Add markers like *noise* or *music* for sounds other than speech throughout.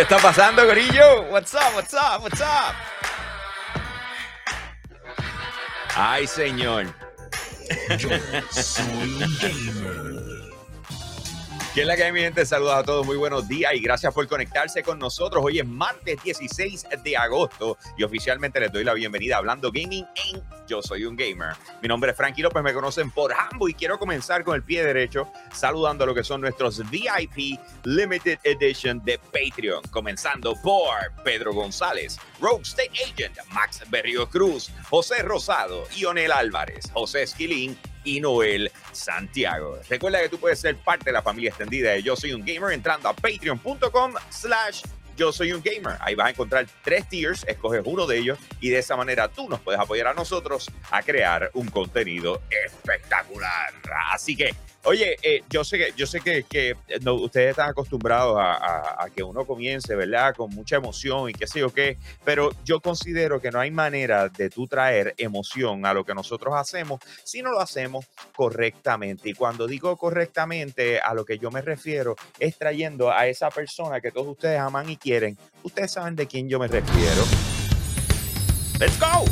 ¿Qué está pasando, Gorillo? What's up, what's up, what's up? Ay, señor. Soy un gamer. ¿Qué es la que hay, mi gente? Saludos a todos, muy buenos días y gracias por conectarse con nosotros. Hoy es martes 16 de agosto y oficialmente les doy la bienvenida a Hablando Gaming en Yo Soy un Gamer. Mi nombre es Frankie López, me conocen por Hambo y quiero comenzar con el pie derecho saludando a lo que son nuestros VIP Limited Edition de Patreon, comenzando por Pedro González, Rogue State Agent, Max Berrio Cruz, José Rosado, Ionel Álvarez, José Esquilín y Noel Santiago. Recuerda que tú puedes ser parte de la familia extendida de Yo Soy un Gamer entrando a patreon.com slash yo soy un gamer. Ahí vas a encontrar tres tiers, escoges uno de ellos y de esa manera tú nos puedes apoyar a nosotros a crear un contenido espectacular. Así que, oye, eh, yo sé que, yo sé que, que no, ustedes están acostumbrados a, a- a que uno comience, ¿verdad? Con mucha emoción y qué sé yo qué, pero yo considero que no hay manera de tú traer emoción a lo que nosotros hacemos si no lo hacemos correctamente. Y cuando digo correctamente, a lo que yo me refiero es trayendo a esa persona que todos ustedes aman y quieren. Ustedes saben de quién yo me refiero. ¡Let's go!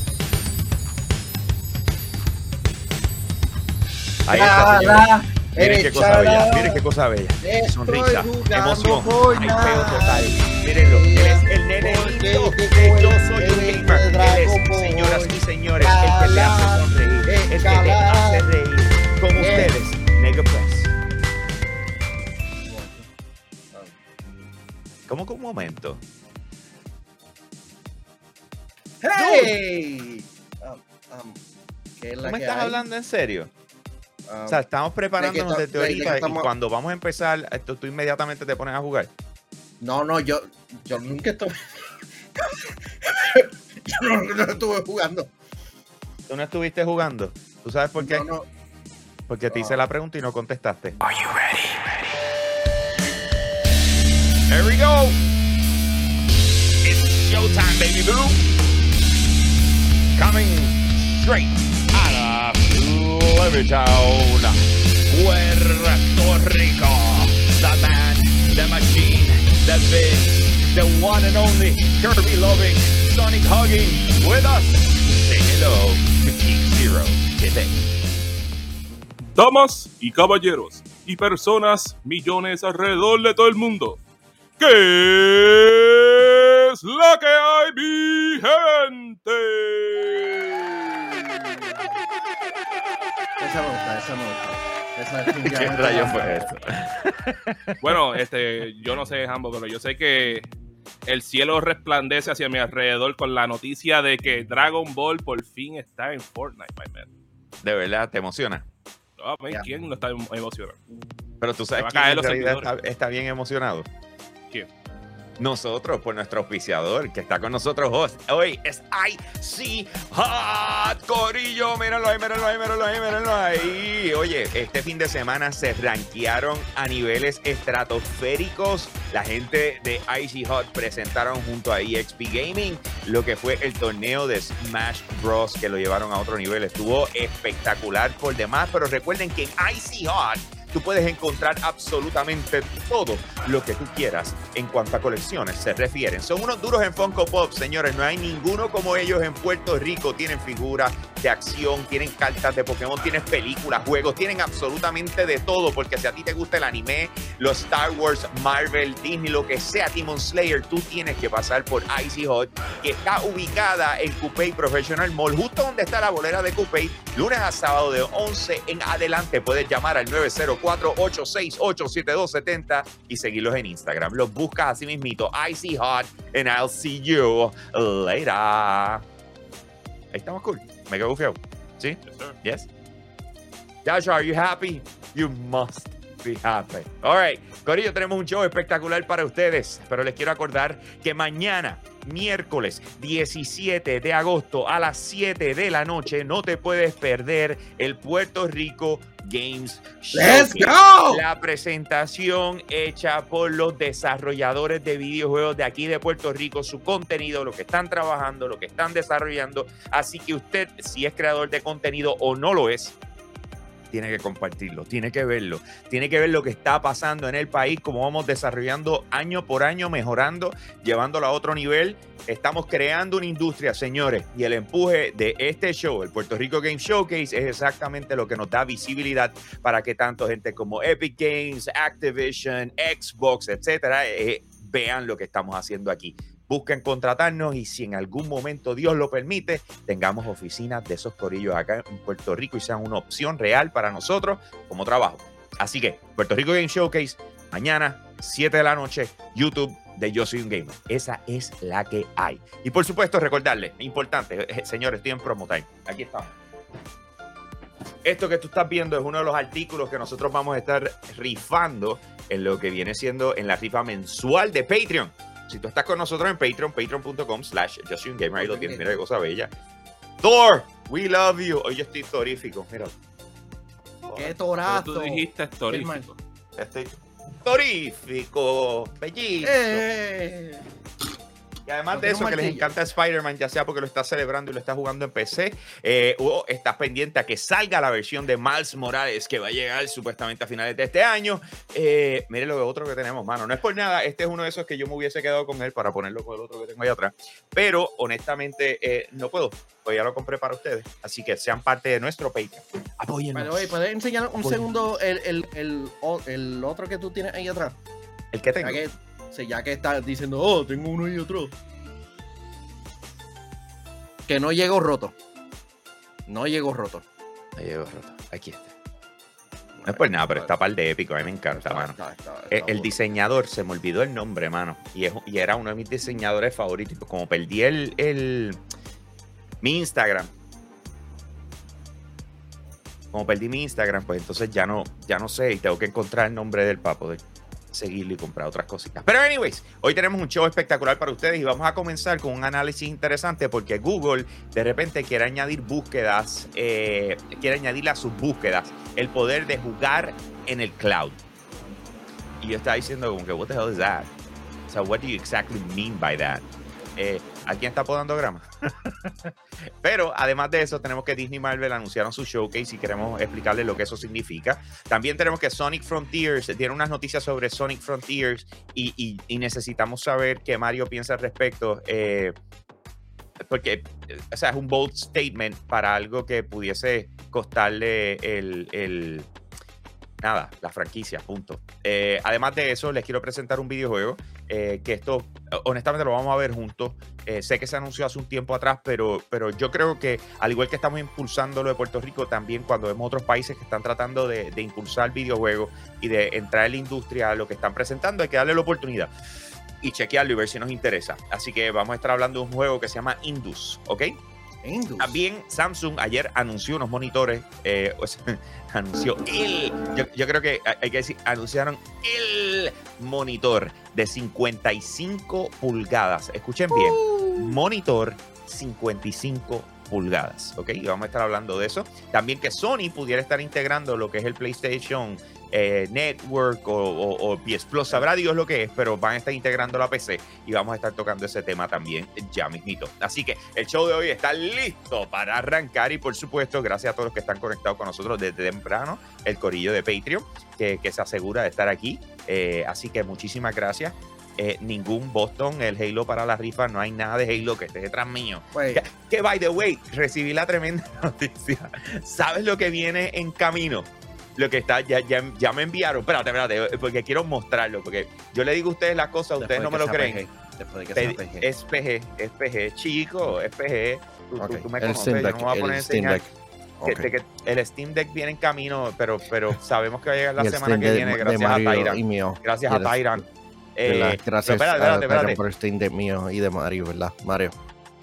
Ahí está. Miren qué cosa bella, miren qué cosa bella. Sonrisa, emoción, hypeo total. Mírenlo, él es el nene lindo de Yo Soy un Gamer. Él es, señoras y señores, el que te hace sonreír, el que te hace reír. Con ustedes, Nega Press. ¿Cómo que un momento? ¡Hey! Um, um, ¿qué es ¿Tú la me que estás hay? hablando en serio? Um, O sea, estamos preparándonos desde de qué ahorita y estamos- cuando vamos a empezar, esto, tú inmediatamente te pones a jugar. no, no, yo, yo nunca estuve. *laughs* yo no, no estuve jugando. ¿Tú no estuviste jugando? ¿Tú sabes por qué? No, no. Porque te hice Ah. la pregunta y no contestaste. Are you ready? Here we go. It's showtime, baby boo. Coming straight Levittown, Puerto Rico. The man, the machine, the big, the one and only Kirby loving, Sonic hugging with us. Say hello to Geek Zero today. Damas y caballeros, y personas, millones alrededor de todo el mundo. ¿Qué es la que hay, mi gente? Esa me gusta, esa me gusta. Esa *laughs* ¿Qué fue? *laughs* Bueno, este, yo no sé, Hambo, pero yo sé que el cielo resplandece hacia mi alrededor con la noticia de que Dragon Ball por fin está en Fortnite, my man. De verdad, te emociona. Oh, man. ¿Quién no está em- emocionado? Pero tú sabes realidad está, está bien emocionado. ¿Quién? Nosotros, por nuestro auspiciador, que está con nosotros hoy, es IC Hot Corillo. Míralo ahí, míralo ahí, míralo ahí, míralo ahí. Oye, este fin de semana se rankearon a niveles estratosféricos. La gente de IC Hot presentaron junto a EXP Gaming lo que fue el torneo de Smash Bros. que lo llevaron a otro nivel. Estuvo espectacular por demás, pero recuerden que en IC Hot tú puedes encontrar absolutamente todo lo que tú quieras en cuanto a colecciones se refieren. Son unos duros en Funko Pop, señores. No hay ninguno como ellos en Puerto Rico. Tienen figuras de acción, tienen cartas de Pokémon, tienen películas, juegos, tienen absolutamente de todo. Porque si a ti te gusta el anime, los Star Wars, Marvel, Disney, lo que sea, Demon Slayer, tú tienes que pasar por Icy Hot, que está ubicada en Coupé Professional Mall, justo donde está la bolera de Coupé, lunes a sábado de 11 en adelante. Puedes llamar al 904-868-7270 y seguirlos en Instagram. Los buscas así mismito, Icy Hot, and I'll see you later. Ahí estamos cool. Me quedo bufiado. ¿Sí? Yes, sir. Yes. Joshua, are you happy? You must be happy. All right. Corillo, tenemos un show espectacular para ustedes, pero les quiero acordar que mañana, miércoles 17 de agosto a las 7 de la noche, no te puedes perder el Puerto Rico Games ¡Let's go! La presentación hecha por los desarrolladores de videojuegos de aquí de Puerto Rico, su contenido, lo que están trabajando, lo que están desarrollando. Así que usted, si es creador de contenido o no lo es, tiene que compartirlo, tiene que verlo, tiene que ver lo que está pasando en el país, cómo vamos desarrollando año por año, mejorando, llevándolo a otro nivel. Estamos creando una industria, señores, y el empuje de este show, el Puerto Rico Game Showcase, es exactamente lo que nos da visibilidad para que tanto gente como Epic Games, Activision, Xbox, etcétera, eh, vean lo que estamos haciendo aquí busquen contratarnos y si en algún momento Dios lo permite, tengamos oficinas de esos corillos acá en Puerto Rico y sean una opción real para nosotros como trabajo. Así que Puerto Rico Game Showcase, mañana, 7 de la noche, YouTube de Yo Soy un Gamer. Esa es la que hay. Y por supuesto, recordarles, importante, eh, señores, estoy en promo time. Aquí estamos. Esto que tú estás viendo es uno de los artículos que nosotros vamos a estar rifando en lo que viene siendo en la rifa mensual de Patreon. Si tú estás con nosotros en Patreon, patreon.com slash yo soy un gamer, ahí lo tienes, mira qué cosa bella. Thor, we love you. Hoy yo estoy torífico, mira. ¡Qué torazo! tú dijiste torífico. Estoy torífico, bellísimo. ¡Eh! Y además No de eso, que les encanta Spider-Man, ya sea porque lo está celebrando y lo está jugando en PC, eh, o estás pendiente a que salga la versión de Miles Morales que va a llegar supuestamente a finales de este año. Eh, mire lo otro que tenemos, mano. No es por nada, este es uno de esos que yo me hubiese quedado con él para ponerlo con el otro que tengo ahí atrás. Pero honestamente, eh, no puedo, pues ya lo compré para ustedes. Así que sean parte de nuestro Patreon. Apóyennos. The way, ¿puedes enseñar un segundo el, el, el, o- el otro que tú tienes ahí atrás? El que tengo. Sí, ya que estás diciendo, oh, tengo uno y otro. Que no llegó roto. No llegó roto. Ahí llegó roto. Aquí está. No es por nada, pero está par de épico. A mí me encanta, mano. Está- está- está Eh, El diseñador, se me olvidó el nombre, mano. Y, es- y era uno de mis diseñadores favoritos. Como perdí el, el- mi Instagram. Como perdí mi Instagram, pues entonces ya no, ya no sé y tengo que encontrar el nombre del para poder seguirlo y comprar otras cositas. Pero anyways, hoy tenemos un show espectacular para ustedes y vamos a comenzar con un análisis interesante porque Google de repente quiere añadir búsquedas, eh, quiere añadirle a sus búsquedas el poder de jugar en el cloud. Y yo estaba diciendo como que, what the hell is that? O sea, what do you exactly mean by that? Eh, ¿A quién está podando grama? *laughs* Pero además de eso, tenemos que Disney y Marvel anunciaron su showcase y queremos explicarles lo que eso significa. También tenemos que Sonic Frontiers tiene unas noticias sobre Sonic Frontiers y, y- y necesitamos saber qué Mario piensa al respecto. eh, porque, o sea, es un bold statement para algo que pudiese costarle el, el- nada, la franquicia, punto. Eh, además de eso, les quiero presentar un videojuego eh, que esto, honestamente, lo vamos a ver juntos. Eh, sé que se anunció hace un tiempo atrás, pero, pero yo creo que, al igual que estamos impulsando lo de Puerto Rico, también cuando vemos otros países que están tratando de, de impulsar videojuegos y de entrar en la industria lo que están presentando, hay que darle la oportunidad y chequearlo y ver si nos interesa. Así que vamos a estar hablando de un juego que se llama Indus, ¿ok? También Samsung ayer anunció unos monitores, eh, o sea, *laughs* anunció el, yo, yo creo que hay que decir, anunciaron el monitor de 55 pulgadas. Escuchen bien, monitor 55 pulgadas, ¿ok? Y vamos a estar hablando de eso. También que Sony pudiera estar integrando lo que es el PlayStation eh, Network o, o- o sabrá Dios lo que es, pero van a estar integrando la PC y vamos a estar tocando ese tema también ya mismito. Así que el show de hoy está listo para arrancar y por supuesto, gracias a todos los que están conectados con nosotros desde temprano, el corillo de Patreon, que, que se asegura de estar aquí. Eh, así que muchísimas gracias. Eh, ningún Boston, el Halo para la rifa, no hay nada de Halo que esté detrás mío. Pues, Que, que, by the way, recibí la tremenda *laughs* noticia. ¿Sabes lo que viene en camino? Lo que está, ya, ya, ya me enviaron. Espérate, espérate, porque quiero mostrarlo. Porque yo le digo a ustedes las cosas, ustedes no me lo creen. Después de que Pe- sea PG. Es PG, es PG, chico, es PG. Tú, tú- Ok, tú me El conoces, Steam yo Deck. no me voy a poner a El Steam enseñar Deck. que- que el Steam Deck viene en camino, pero, pero sabemos que va a llegar la semana Steam que Deck viene, de gracias a Tyran. y mío. Gracias Y a Tyran. Eh, pero Gracias espérate, espérate, espérate. por el Steam Deck mío y de Mario, ¿verdad? Mario.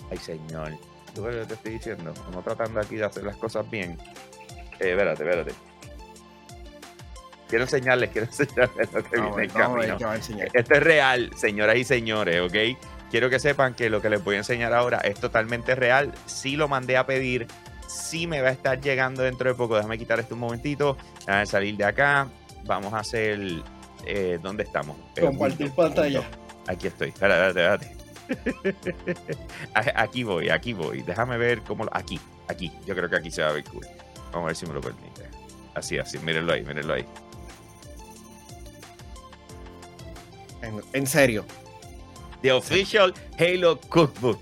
Ay, señor. ¿Tú ves lo que te estoy diciendo? Estamos tratando aquí de hacer las cosas bien. Eh, espérate, espérate. Quiero enseñarles, quiero *laughs* enseñarles lo que Vamos viene en ver camino. Esto es real, señoras y señores, ¿ok? Quiero que sepan que lo que les voy a enseñar ahora es totalmente real. Sí lo mandé a pedir, sí me va a estar llegando dentro de poco. Déjame quitar esto un momentito, déjame salir de acá. Vamos a hacer... eh, ¿Dónde estamos? Compartir pantalla. Aquí estoy. Espérate, espérate, espérate. Aquí voy, aquí voy. Déjame ver cómo... lo- Aquí, aquí. Yo creo que aquí se va a ver cool. Vamos a ver si me lo permite. Así, así, mírenlo ahí, mírenlo ahí. En, en serio. The Official Halo Cookbook.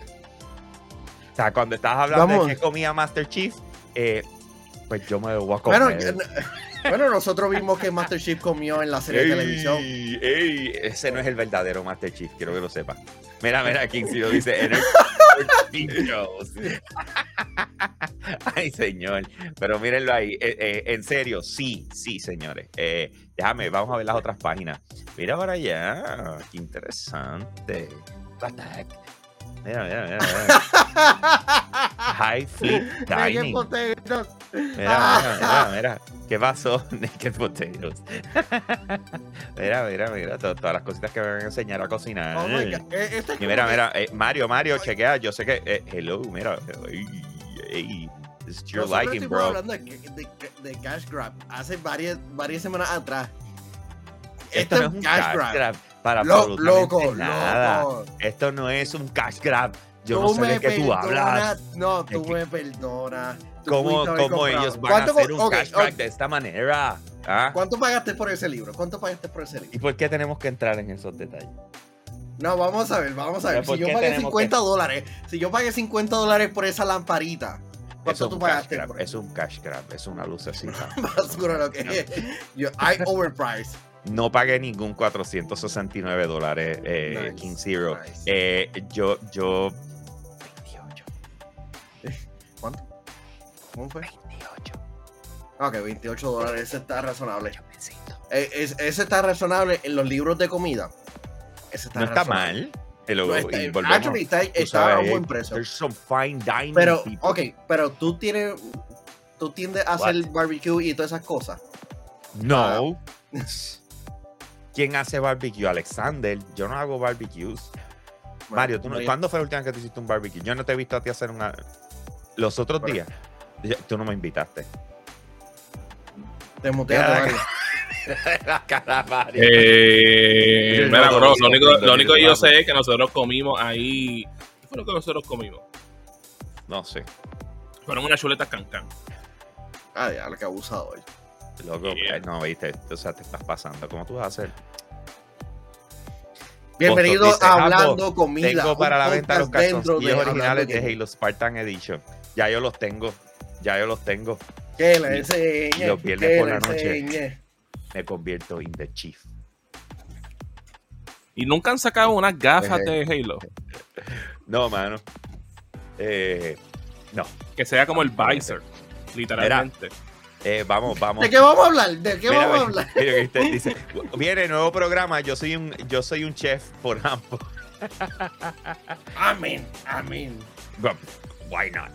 O sea, cuando estabas hablando Vamos. de que comía Master Chief, eh, pues yo me voy a Bueno, comer. eh, *laughs* bueno, nosotros vimos que Master Chief comió en la serie de televisión. Ey, ese no es el verdadero Master Chief, quiero que lo sepa. Mira, mira, King si lo dice. en el-. *laughs* Ay, señor. Pero mírenlo ahí. eh, eh, en serio, sí, sí, señores. Eh, déjame, vamos a ver las otras páginas. Mira para allá. Qué interesante. Mira, mira, mira. mira. *laughs* High Naked Dining. Mira, mira, mira, mira. ¿Qué pasó? *laughs* Naked Potatoes. *laughs* mira, mira, mira. to- todas las cositas que me van a enseñar a cocinar. Oh my God. Eh, es Y mira, mira, eh, Mario, Mario, chequea. Yo sé que. eh, hello, mira. Ey, ey, this is your nosotros liking, bro. hablando de, de- de Cash Grab hace varias, varias semanas atrás. Esto Este no es un cash grab para Lo- absolutamente loco, nada. loco. Esto no es un cash grab. Yo no sé de qué tú hablas. No, tú me perdonas. Tú ¿Cómo, cómo ellos van a ¿Cuánto hacer un ok, cash grab ok. de esta manera? ¿Ah? ¿Cuánto pagaste por ese libro? ¿Cuánto pagaste por ese libro? ¿Y por qué tenemos que entrar en esos detalles? No, vamos a ver, vamos a ver. Pero ¿por Si yo pagué tenemos 50 dólares, si yo pagué 50 dólares por esa lamparita, ¿cuánto tú pagaste grab. por Es un cash grab. Es una lucecita. *laughs* Basura lo que *laughs* es. Yo, I overpriced. No pagué ningún 469 dólares eh, Nice, King Zero. nice. Eh, yo, yo. 28. *laughs* ¿Cuánto? ¿Cómo fue? 28. Ok, 28 dólares, ese está razonable. Eh, es- ese está razonable en los libros de comida. Ese está No está razonable. mal. Hello, No está- y actually, está, está a eh, buen precio. There's some fine dining. Pero, people. ok, pero tú tienes. Tú tiendes a What? hacer barbecue y todas esas cosas. No. *laughs* ¿Quién hace barbecue? Alexander. Yo no hago barbecues. Mario, ¿tú no- María- ¿cuándo fue la última vez que tú hiciste un barbecue? Yo no te he visto a ti hacer una. Los otros Bueno. días. Tú no me invitaste. Te muteaste, *laughs* la cara, Mario. Eh, mira, bro, lo único, lo que yo sé es que nosotros comimos ahí. ¿Qué fue lo que nosotros comimos? No sé. Fueron unas chuletas cancán. Ah, ya, lo que abusado hoy. Loco, Yeah. eh, no, viste, o sea, te estás pasando. ¿Cómo tú vas a hacer? Bienvenido dice, a "Jambo, Hablando Comida. Tengo para la venta los calzoncillos de originales de Halo Spartan Edition. Ya yo los tengo. Ya yo los tengo. Que le enseñe. los viernes por la noche. enseñe. Me convierto en The Chief. Y nunca han sacado unas gafas Eh. de Halo. *laughs* No, mano. Eh, no. Que sea como el visor. Literalmente. Eh, vamos, vamos. ¿De qué vamos a hablar? ¿De qué Mira, vamos a hablar? mira que usted *laughs* dice, viene nuevo programa, yo soy un, yo soy un chef por ambos. *laughs* Amén, amén. Why not?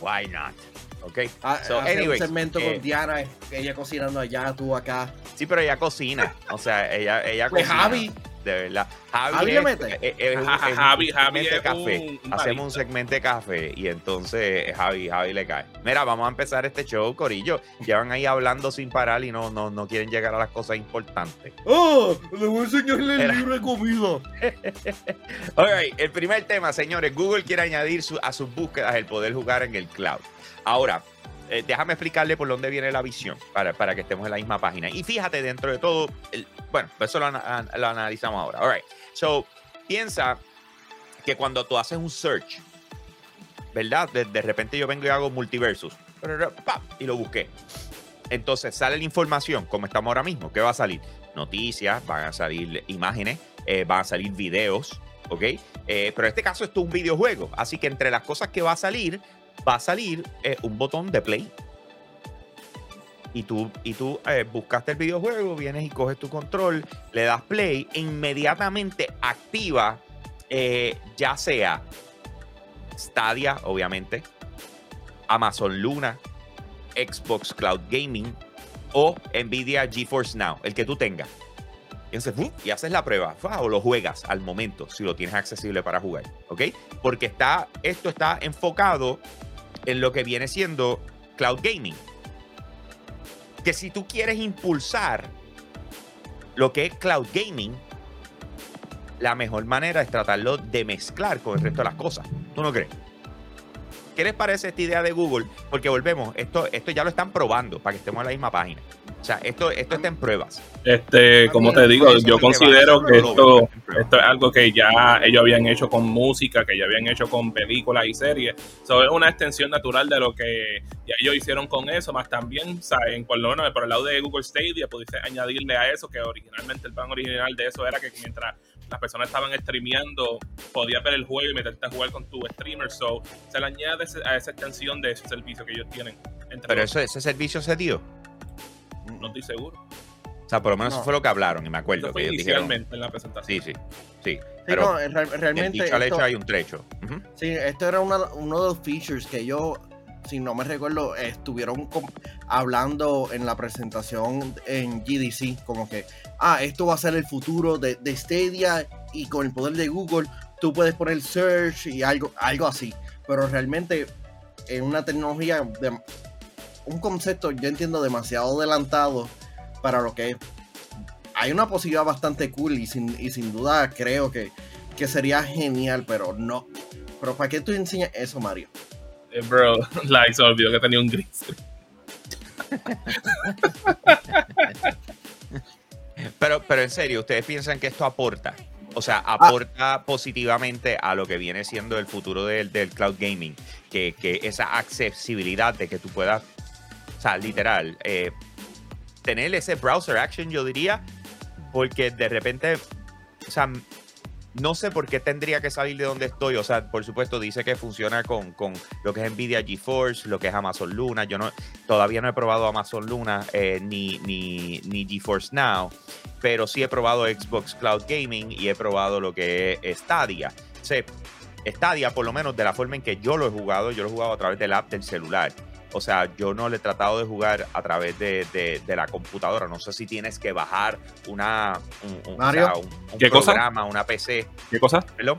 Why not? Ok. Ah, So, anyways, un segmento eh, con Diana, ella cocinando allá, tú acá. Sí, pero ella cocina. O sea, ella, ella Pues cocina. Javi, De verdad. Javi, Javi es- le mete. eh, eh, es un- un Javi- Javi es café. un- Hacemos un segmento de café y entonces Javi, Javi le cae. Mira, vamos a empezar este show, Corillo. Llevan ahí hablando sin parar y no, no, no quieren llegar a las cosas importantes. ¡Oh! Le voy a enseñarle el Era. libro de comida. *laughs* All right, el primer tema, señores. Google quiere añadir su- a sus búsquedas el poder jugar en el cloud. Ahora, eh, déjame explicarle por dónde viene la visión para, para que estemos en la misma página. Y fíjate, dentro de todo, bueno, eso lo, ana- lo analizamos ahora. All right. So, piensa que cuando tú haces un search, ¿verdad? De, de repente yo vengo y hago multiversus y lo busqué. Entonces sale la información, como estamos ahora mismo. ¿Qué va a salir? Noticias, van a salir imágenes, eh, van a salir videos, ¿ok? Eh, pero en este caso esto es un videojuego, así que entre las cosas que va a salir, va a salir eh, un botón de play. Y tú, y tú eh, buscaste el videojuego, vienes y coges tu control, le das play, e inmediatamente activa eh, ya sea Stadia, obviamente, Amazon Luna, Xbox Cloud Gaming o Nvidia GeForce Now, el que tú tengas. Entonces, y haces la prueba ¡fa! o lo juegas al momento si lo tienes accesible para jugar, ¿ok? Porque está, esto está enfocado en lo que viene siendo cloud gaming. Que si tú quieres impulsar lo que es cloud gaming, la mejor manera es tratarlo de mezclar con el resto de las cosas. ¿Tú no crees? ¿Qué les parece esta idea de Google? Porque volvemos, esto, esto ya lo están probando para que estemos en la misma página. O sea, esto, esto está en pruebas. Este, como te digo, yo considero que esto, esto es algo que ya ellos habían hecho con música, que ya habían hecho con películas y series. So, es una extensión natural de lo que ya ellos hicieron con eso, más también, saben, por lo menos por el lado de Google Stadia, pudiste añadirle a eso, que originalmente el plan original de eso era que mientras las personas estaban streameando, podías ver el juego y meterte a jugar con tu streamer. So, se le añade a esa extensión de ese servicio que ellos tienen. Pero eso, ese servicio se dio. No estoy seguro. O sea, por lo menos No. eso fue lo que hablaron y me acuerdo Eso que fue dijeron. inicialmente en la presentación. Sí, sí, sí. Sí, Pero no, eh, real- del realmente. dicho al hecho hay un trecho. Sí, esto era una- uno de los features que yo, si no me recuerdo, estuvieron hablando en la presentación en GDC, como que, ah, esto va a ser el futuro de, de Stadia y con el poder de Google tú puedes poner search y algo, algo así. Pero realmente es una tecnología, de, un concepto, yo entiendo, demasiado adelantado para lo que es. Hay una posibilidad bastante cool y sin, y sin duda creo que, que sería genial, pero no. Pero ¿para qué tú enseñas eso, Mario? Eh, bro, *laughs* like, se olvidó que tenía un gris. Pero, pero en serio, ¿ustedes piensan que esto aporta? O sea, Ah. aporta positivamente a lo que viene siendo el futuro del, del cloud gaming. Que, que esa accesibilidad de que tú puedas, sea, literal, eh, tener ese browser action, yo diría, porque de repente, o sea, no sé por qué tendría que salir de donde estoy. O sea, por supuesto, dice que funciona con, con lo que es Nvidia GeForce, lo que es Amazon Luna. Yo no, todavía no he probado Amazon Luna eh, ni, ni, ni GeForce Now, pero sí he probado Xbox Cloud Gaming y he probado lo que es Stadia. O sea, Stadia, por lo menos de la forma en que yo lo he jugado, yo lo he jugado a través del app del celular. O sea, yo no le he tratado de jugar a través de, de- de la computadora. No sé si tienes que bajar una, un, un- o Mario. sea, un- un ¿Qué cosa? programa, una PC. ¿Qué cosa? Perdón,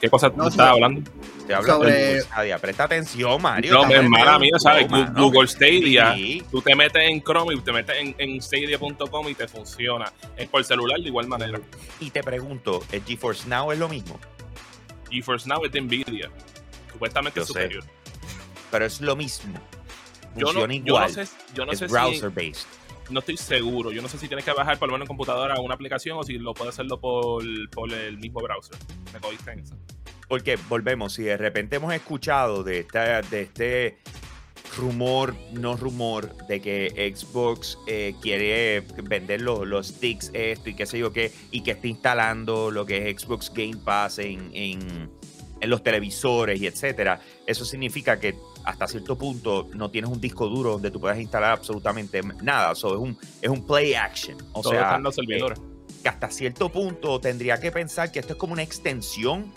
¿Qué cosa tú No, estabas sí. hablando? te hablo Sobre- de Stadia. Presta atención, Mario. No, medio mía, ¿sabes? Google Stadia, Sí. tú te metes en Chrome y te metes en, en stadia.com y te funciona. Es por celular de igual manera. Y te pregunto, ¿el GeForce Now es lo mismo? GeForce Now es de Nvidia. Supuestamente Yo sé. superior. Pero es lo mismo. Yo no, Funciona yo no igual. sé, yo no es sé si, browser based. no estoy seguro. Yo no sé si tienes que bajar por lo menos en computadora una aplicación o si lo puedes hacerlo por, por el mismo browser. Me cogiste en eso. Porque volvemos, si de repente hemos escuchado de, esta, de este rumor, no rumor, de que Xbox eh, quiere vender los, los sticks, esto y qué sé yo qué, y que está instalando lo que es Xbox Game Pass en, en- en los televisores y etcétera, eso significa que hasta cierto punto no tienes un disco duro donde tú puedas instalar absolutamente nada. So, es, un, es un play action. O sea, los servidores. que hasta cierto punto tendría que pensar que esto es como una extensión.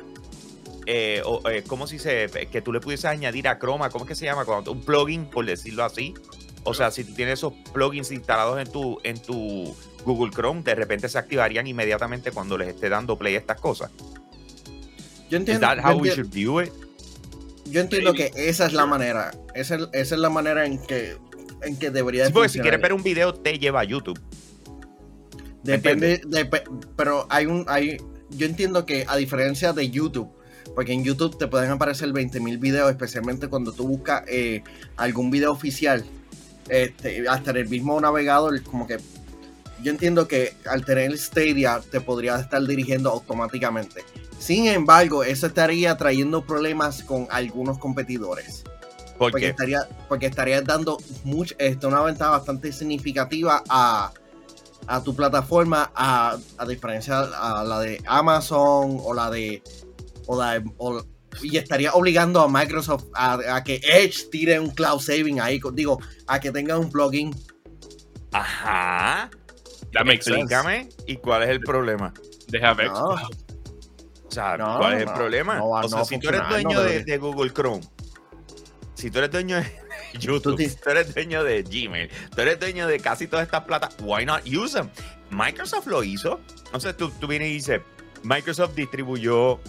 Eh, o, eh, ¿Cómo se dice? Que tú le pudieses añadir a Chroma, ¿cómo es que se llama? Cuando- un plugin, por decirlo así. O sea, si tú tienes esos plugins instalados en tu, en tu Google Chrome, de repente se activarían inmediatamente cuando les esté dando play a estas cosas. Yo ¿Is entiendo, that yo how we enti- should view it? yo entiendo Maybe. que esa es la manera. Esa es, esa es la manera en que, en que debería Sí, de porque si quieres ver un video, te lleva a YouTube. Depende, depe- pero hay un, hay, yo entiendo que a diferencia de YouTube, porque en YouTube te pueden aparecer 20.000 videos, especialmente cuando tú buscas eh, algún video oficial, este, hasta en el mismo navegador, como que yo entiendo que al tener Stadia te podría estar dirigiendo automáticamente. Sin embargo, eso estaría trayendo problemas con algunos competidores. Porque Porque estaría, porque estarías dando much- este, una ventaja bastante significativa a, a tu plataforma, a, a diferencia a la de Amazon o la de. O la de- o- y estaría obligando a Microsoft a, a que Edge tire un cloud saving ahí. Digo, a que tenga un plugin. Ajá. Sense. Explícame. ¿Y cuál es el problema? Deja ver. No. O sea, No, ¿cuál es el problema? no o sea, si tú eres dueño de, Google Chrome, si tú eres dueño de *laughs* YouTube, si tú eres dueño de Gmail, tú eres dueño de casi todas estas plata, why not use them? Microsoft lo hizo. Entonces tú, tú vienes y dices, Microsoft distribuyó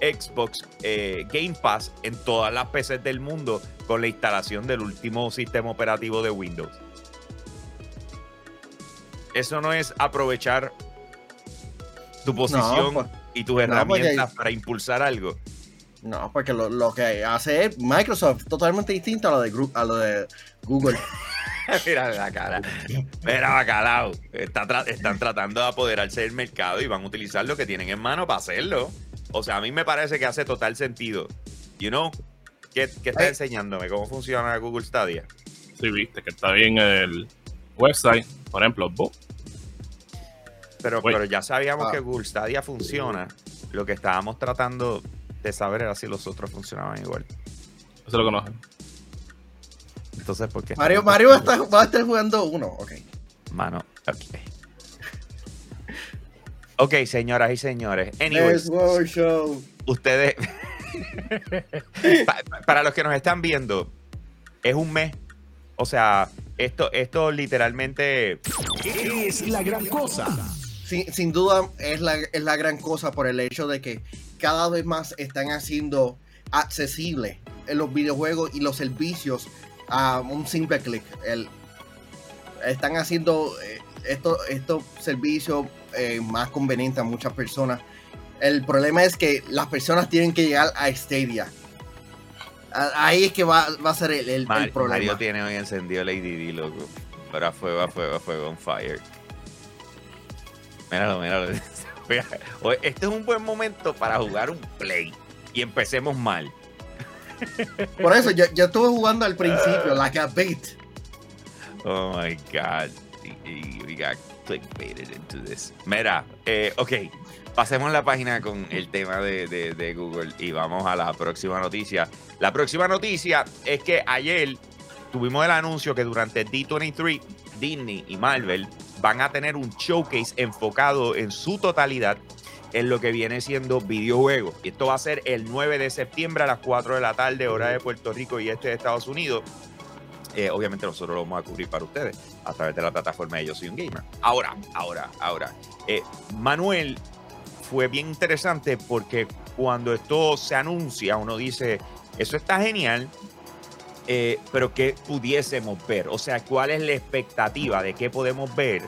Xbox eh, Game Pass en todas las PCs del mundo con la instalación del último sistema operativo de Windows. Eso no es aprovechar tu posición pues, y tus no, herramientas porque- para impulsar algo. No, porque lo, lo que hace es Microsoft totalmente distinto a lo de, a lo de Google. *laughs* Mira la cara. Mira, bacalao. Está tra- están tratando de apoderarse del mercado y van a utilizar lo que tienen en mano para hacerlo. O sea, a mí me parece que hace total sentido. You know, ¿qué, qué estás Ay. enseñándome? ¿Cómo funciona Google Stadia? Sí, viste que está bien el website, por ejemplo, Bo. Pero, Wait. pero ya sabíamos Ah. que Google Stadia funciona. Lo que estábamos tratando de saber era si los otros funcionaban igual. Eso lo conocen. Entonces, ¿por qué? Mario, Mario va a estar, va a estar jugando uno, ok. Mano, ok. Ok, señoras y señores. Anyways, Show. ustedes. *laughs* Pa- pa- para los que nos están viendo, es un mes. O sea, esto, esto literalmente. Es la gran cosa. Sin, sin duda es la, es la gran cosa por el hecho de que cada vez más están haciendo accesible en los videojuegos y los servicios a un simple clic. El- están haciendo eh, estos estos servicios eh, más convenientes a muchas personas. El problema es que las personas tienen que llegar a Stadia. Ahí es que va, va a ser el, el- el problema. Mario tiene hoy encendido Lady D, loco. Pero a fuego, a fuego, a fuego, on fire. Míralo, míralo. *laughs* Este es un buen momento para jugar un play. Y empecemos mal. Por eso yo, yo estuve jugando al principio, like a bait. Oh my God. We got clickbaited into this. Mira, eh, ok. Pasemos la página con el tema de, de- de Google y vamos a la próxima noticia. La próxima noticia es que ayer tuvimos el anuncio que durante D23, Disney y Marvel van a tener un showcase enfocado en su totalidad en lo que viene siendo videojuegos. Y esto va a ser el 9 de septiembre a las 4 de la tarde, hora de Puerto Rico y este de Estados Unidos. Eh, obviamente nosotros lo vamos a cubrir para ustedes a través de la plataforma de Yo Soy un Gamer. Ahora, ahora, ahora. eh, Manuel fue bien interesante porque cuando esto se anuncia, uno dice, eso está genial, eh, pero ¿qué pudiésemos ver? O sea, ¿cuál es la expectativa de qué podemos ver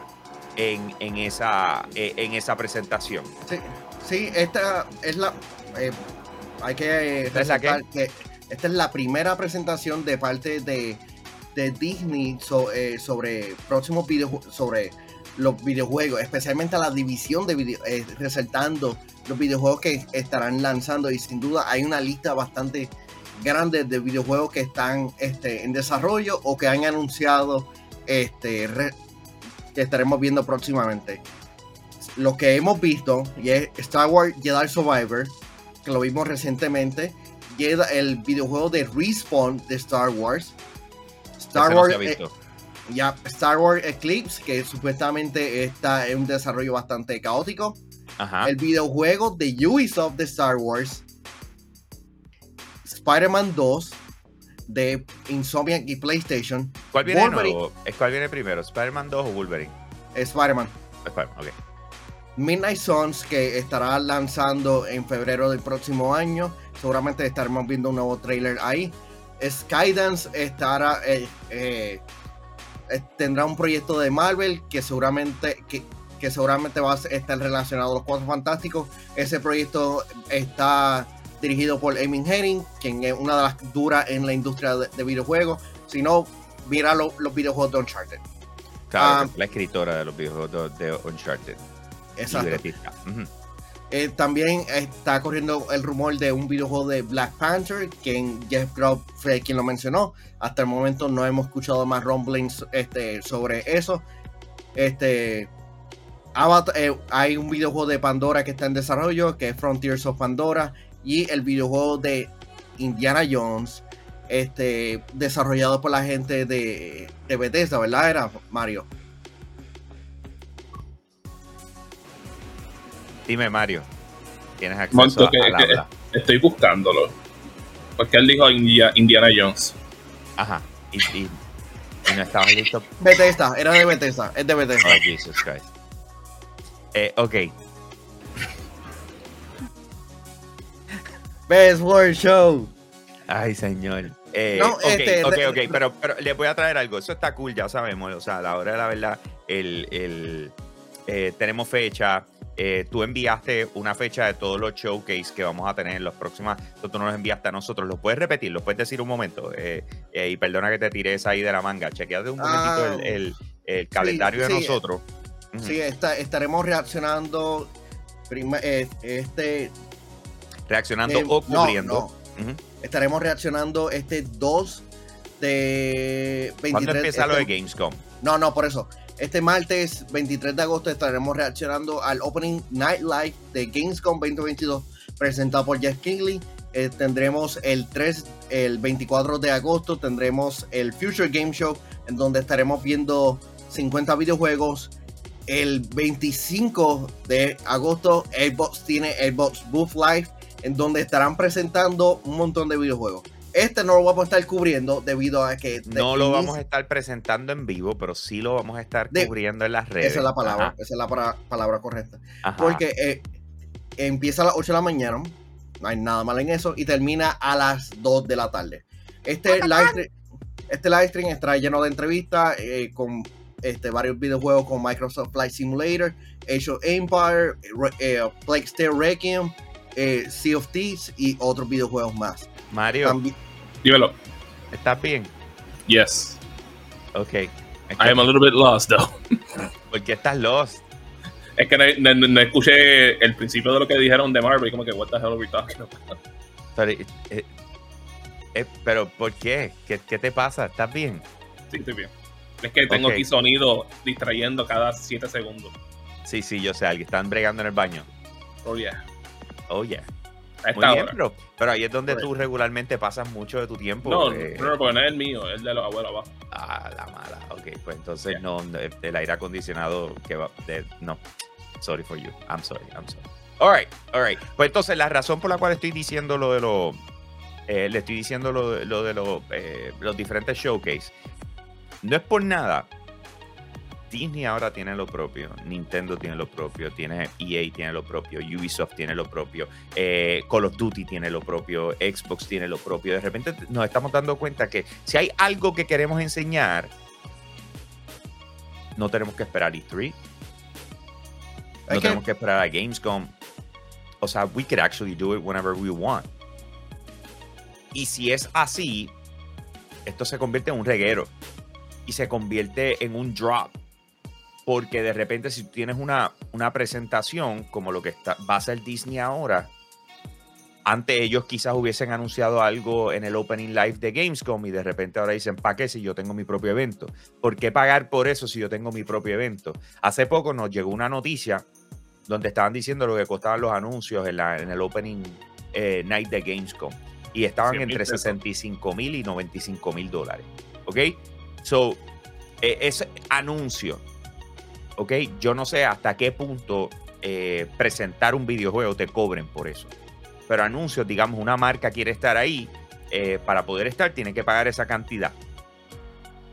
en, en esa, eh, en esa presentación? Sí, sí, esta es la. eh, hay que ¿Esta es la resaltar que esta es la primera presentación de parte de, de Disney so- sobre próximos videojuegos, sobre los videojuegos, especialmente la división de video, resaltando los videojuegos que estarán lanzando y sin duda hay una lista bastante grande de videojuegos que están este, en desarrollo o que han anunciado este, re- que estaremos viendo próximamente. Lo que hemos visto y es Star Wars Jedi Survivor, que lo vimos recientemente, Jedi- el videojuego de Respawn de Star Wars, Star no Wars, eh, ya, Star Wars Eclipse, que supuestamente está en un desarrollo bastante caótico, Ajá. el videojuego de Ubisoft de Star Wars, Spider-Man 2 de Insomniac y PlayStation, ¿Cuál viene Wolverine. ¿Cuál viene primero? ¿Spider-Man 2 o Wolverine? Spider-Man. Spider-Man, ok. Midnight Suns que estará lanzando en febrero del próximo año. Seguramente estaremos viendo un nuevo trailer ahí. Skydance estará eh, eh, tendrá un proyecto de Marvel que seguramente que, que seguramente va a estar relacionado a los Cuatro Fantásticos. Ese proyecto está dirigido por Emin Henning, quien es una de las duras en la industria de, de videojuegos. Si no, mira lo- los videojuegos de Uncharted. Claro, Ah. la escritora de los videojuegos de, Uncharted. Exacto. Eh, también está corriendo el rumor de un videojuego de Black Panther, quien Jeff Grubb fue quien lo mencionó. Hasta el momento no hemos escuchado más rumblings este, sobre eso. Este, Avatar- eh, hay un videojuego de Pandora que está en desarrollo, que es Frontiers of Pandora, y el videojuego de Indiana Jones, este, desarrollado por la gente de, de Bethesda, ¿verdad? Era Mario. Dime, Mario. Tienes acceso Monto a- que, al que habla. estoy buscándolo. Porque él dijo India- Indiana Jones. Ajá. Y, y, y no estabas listo. Bethesda, era de Bethesda, es de Bethesda. Oh, Jesus Christ. Eh, ok. Best World Show. Ay, señor. Eh, No, ok, este, ok, ok, pero, pero les voy a traer algo. Eso está cool, ya sabemos. O sea, a la hora de la verdad, el, el, eh, tenemos fecha. eh, tú enviaste una fecha de todos los showcase que vamos a tener en los próximos. Tú nos los enviaste a nosotros. ¿Lo puedes repetir? ¿Lo puedes decir un momento? Eh, y perdona que te tiré esa ahí de la manga. Chequeate un momentito Ah, el, el- el calendario sí, de nosotros. Sí, esta- estaremos reaccionando prima- este Reaccionando eh, o no, cubriendo. no. Estaremos reaccionando este 2 de 23 ¿Cuándo empieza lo de este- Gamescom? No, no, por eso. Este martes 23 de agosto estaremos reaccionando al Opening Night Live de Gamescom 2022 presentado por Jeff Kingley. Eh, tendremos el 3, el 24 de agosto tendremos el Future Game Show en donde estaremos viendo 50 videojuegos. El 25 de agosto Xbox tiene Xbox Booth Live en donde estarán presentando un montón de videojuegos. Este no lo vamos a estar cubriendo debido a que No lo vamos a estar presentando en vivo, pero sí lo vamos a estar De- cubriendo en las redes. Esa es la palabra, Ajá, esa es la para- palabra correcta. ajá. Porque eh, empieza a las 8 de la mañana, no hay nada mal en eso, y termina a las 2 de la tarde. Este live, stream- este live stream está lleno de entrevistas eh, con este, varios videojuegos con Microsoft Flight Simulator, Age of Empire, Re- eh, Plague Requiem, eh, Sea of Thieves y otros videojuegos más. Mario, También- Dímelo. ¿estás bien? Yes. Ok. Es I am a little bit lost, though. *laughs* ¿Por qué estás lost? Es que no, no- no escuché el principio de lo que dijeron de Marvel. y Como que, what the hell are we talking about? Pero, eh, eh, eh, pero ¿por qué? qué? qué te pasa? ¿Estás bien? Sí, estoy bien. Es que tengo Ok. aquí sonido distrayendo cada 7 segundos. Sí, sí, yo sé, alguien están bregando en el baño. Oh, yeah. Oh, yeah. Muy bien, pero, pero ahí es donde Correcto. tú regularmente pasas mucho de tu tiempo. No, eh, no, porque no es el mío, es el de los abuelos abajo. Ah, la mala. Ok, pues entonces Yeah. no, el aire acondicionado que va. de- no. Sorry for you. I'm sorry, I'm sorry. All right, all right. Pues entonces la razón por la cual estoy diciendo lo de los. eh, le estoy diciendo lo, de- lo de los, eh, los diferentes showcase. No es por nada. Disney ahora tiene lo propio, Nintendo tiene lo propio, tiene EA tiene lo propio, Ubisoft tiene lo propio, eh, Call of Duty tiene lo propio, Xbox tiene lo propio. De repente nos estamos dando cuenta que si hay algo que queremos enseñar, no tenemos que esperar E3, no tenemos que esperar a Gamescom. O sea, we could actually do it whenever we want. Y si es así, esto se convierte en un reguero y se convierte en un drop. Porque de repente si tú tienes una, una presentación como lo que está, va a ser Disney ahora, antes ellos quizás hubiesen anunciado algo en el opening live de Gamescom y de repente ahora dicen, ¿para qué si yo tengo mi propio evento? ¿Por qué pagar por eso si yo tengo mi propio evento? Hace poco nos llegó una noticia donde estaban diciendo lo que costaban los anuncios en, la- en el opening eh, night de Gamescom y estaban 100,000 entre pesos. 65 mil y 95 mil dólares. ¿Ok? So, eh, ese anuncio, ¿ok? Yo no sé hasta qué punto eh, presentar un videojuego te cobren por eso. Pero anuncios, digamos, una marca quiere estar ahí, eh, para poder estar tiene que pagar esa cantidad.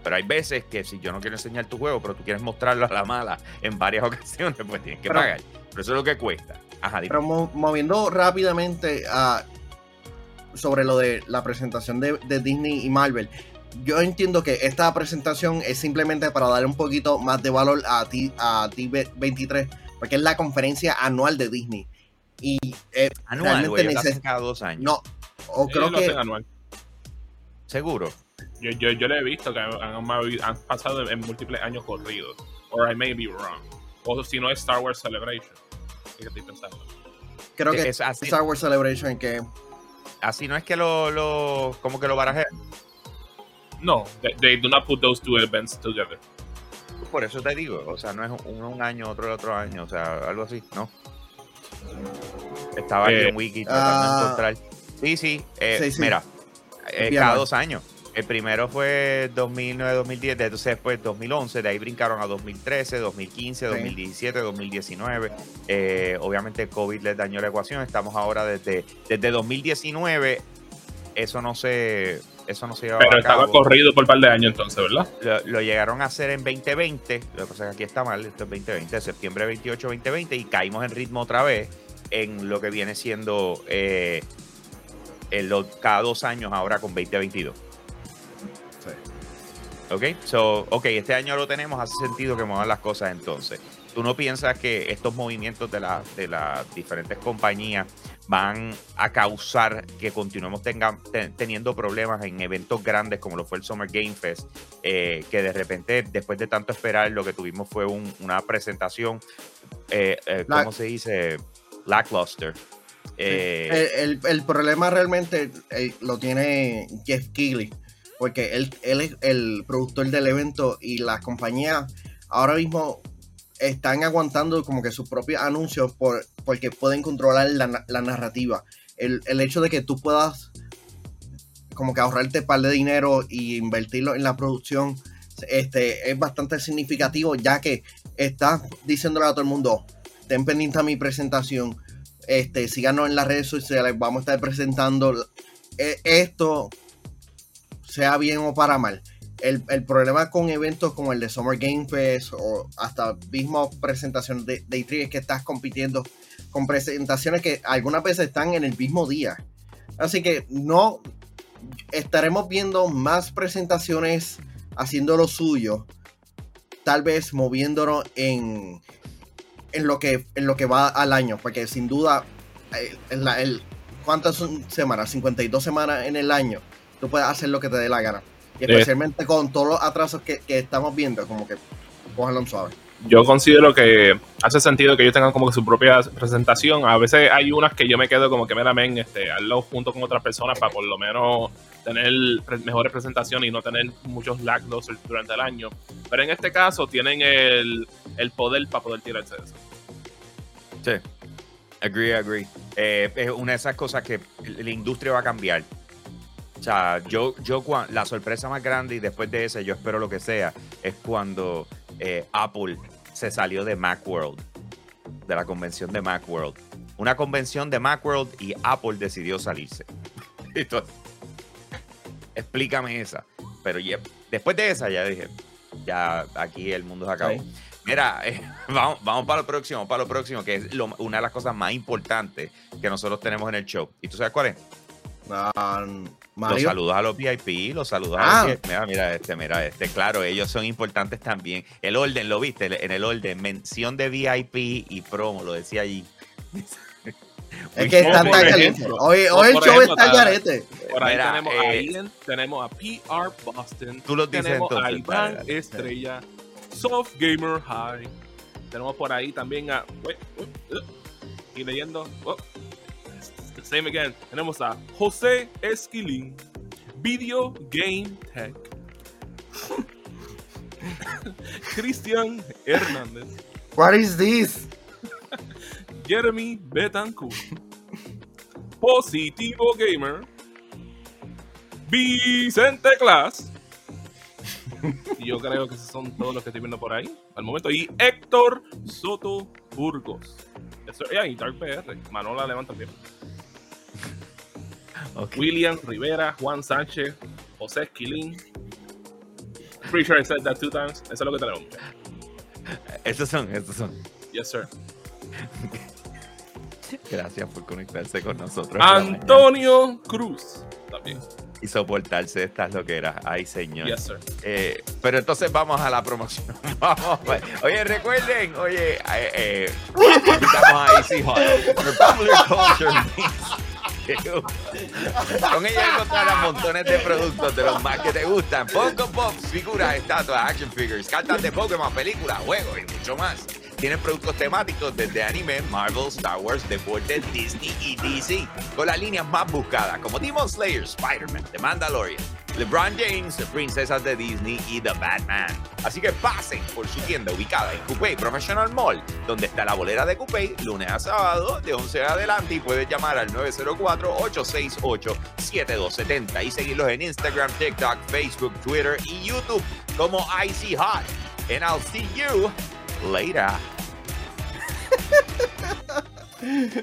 Pero hay veces que si yo no quiero enseñar tu juego, pero tú quieres mostrarlo a la mala en varias *laughs* ocasiones, pues tienes que Pero- pagar. Pero eso es lo que cuesta. Ajá. Pero mo- moviendo rápidamente a, sobre lo de la presentación de, de Disney y Marvel, yo entiendo que esta presentación es simplemente para darle un poquito más de valor a ti a ti 23 porque es la conferencia anual de Disney. Y eh, Anual, güey, neces- cada dos años. no, o creo que anual. Seguro. Yo, yo, yo le he visto que han, pasado en múltiples años corridos. Or I may be wrong. O si no es Star Wars Celebration. ¿Qué estoy pensando? creo que es así, Star Wars Celebration que así no es que lo, lo como que lo barajean. No, they, they do not put those two events together. Por eso te digo, o sea, no es uno un año, otro el otro año, o sea, algo así, ¿no? Estaba Eh, aquí en Wiki tratando de ah. encontrar. Sí, sí, eh, Sí, sí. mira, eh, cada dos años. El primero fue 2009-2010, entonces fue 2011, de ahí brincaron a 2013, 2015, 2017, 2019. Eh, obviamente COVID les dañó la ecuación, estamos ahora desde, desde 2019, eso no se, eso no se llevaba Pero a estaba cabo corrido por un par de años entonces, ¿verdad? lo, lo llegaron a hacer en 2020. Lo que pasa es que aquí está mal, esto es 2020, septiembre 28, 2020, y caímos en ritmo otra vez en lo que viene siendo eh, en lo- cada dos años ahora con 2022. Ok, so, ok, este año lo tenemos, hace sentido que muevan las cosas entonces. tú no piensas que estos movimientos de, la- de las diferentes compañías van a causar que continuemos tenga- te- teniendo problemas en eventos grandes como lo fue el Summer Game Fest, eh, que de repente, después de tanto esperar, lo que tuvimos fue un- una presentación, eh, eh, La- ¿cómo se dice? Lackluster. El, el- el problema realmente lo tiene Jeff Keighley, porque él, él es el productor del evento y las compañías ahora mismo están aguantando como que sus propios anuncios por, porque pueden controlar la, na- la narrativa. El, el hecho de que tú puedas como que ahorrarte un par de dinero y invertirlo en la producción este, es bastante significativo ya que estás diciéndole a todo el mundo, ten pendiente a mi presentación, este, síganos en las redes sociales, vamos a estar presentando eh, esto, sea bien o para mal. El, el problema con eventos como el de Summer Game Fest o hasta mismo presentaciones de, de E3 es que estás compitiendo con presentaciones que algunas veces están en el mismo día. Así que no estaremos viendo más presentaciones haciendo lo suyo, tal vez moviéndonos en, en lo que en lo que va al año, porque sin duda eh, en la- el, ¿cuántas son semanas? 52 semanas en el año. Tú puedes hacer lo que te dé la gana. Y Eh. especialmente con todos los atrasos que, que estamos viendo, como que cójanlo suave. yo considero que hace sentido que ellos tengan como que su propia presentación. A veces hay unas que yo me quedo como que meramente este, hazlo junto con otras personas para por lo menos tener mejores presentaciones y no tener muchos lackluster durante el año. Pero en este caso tienen el, el poder para poder tirarse de eso. Sí. Agree, agree. Eh, es una de esas cosas que la industria va a cambiar. O sea, yo, yo la sorpresa más grande y después de ese, yo espero lo que sea, es cuando eh, Apple se salió de Macworld, de la convención de Macworld. Una convención de Macworld y Apple decidió salirse. *laughs* Entonces, explícame esa. Pero después de esa ya dije, ya aquí el mundo se acabó. Sí. Mira, *laughs* eh, vamos, vamos para lo próximo, para lo próximo, que es lo- una de las cosas más importantes que nosotros tenemos en el show. ¿Y tú sabes cuál es? Los saludos a los VIP, los saludos Ah. a los VIP. Mira, mira este, mira este. Claro, ellos son importantes también. El orden, ¿lo viste? En el orden, mención de VIP y promo, lo decía allí. Es que está Por tan. Hoy, el show ejemplo, está garete. Por ahí Mira, tenemos a eh, Ian, tenemos a PR Boston, Tú lo dices tenemos a entonces, Iván dale, dale. Estrella, Soft Gamer High. Tenemos por ahí también a. uh, y leyendo. oh, same again. Tenemos a José Esquilín, Video Game Tech. *laughs* Cristian Hernández, What is this? Jeremy Betancourt, Positivo Gamer, Vicente Class. Y yo creo que esos son todos los que estoy viendo por ahí al momento. Y Héctor Soto Burgos. Eso, yeah, y Dark PR. Manola levanta el William Rivera, Juan Sánchez, José Esquilín. Pretty sure I said that two times. Eso es lo que tenemos. Estos son, estos son. Yes, sir. *laughs* Gracias por conectarse con nosotros. Antonio Cruz. También. Y soportarse estas loqueras. Ay, señor. Yes, sir. Eh, pero entonces vamos a la promoción. *laughs* Vamos, pues. Oye, recuerden, oye, eh, eh, invitamos a Easy Hot. Republic Culture. Con ella encontrarás montones de productos de los más que te gustan. Funko Pops, figuras, estatuas, action figures, cartas de Pokémon, películas, juegos y mucho más. Tienen productos temáticos desde anime, Marvel, Star Wars, deportes, Disney y DC. Con las líneas más buscadas como Demon Slayer, Spider-Man, The Mandalorian, LeBron James, Princesas de Disney y The Batman. Así que pasen por su tienda ubicada en Coupé Professional Mall, donde está la bolera de Coupé, lunes a sábado, de 11 en adelante, y puedes llamar al 904-868-7270 y seguirlos en Instagram, TikTok, Facebook, Twitter y YouTube como Icy Hot. And I'll see you later. *laughs*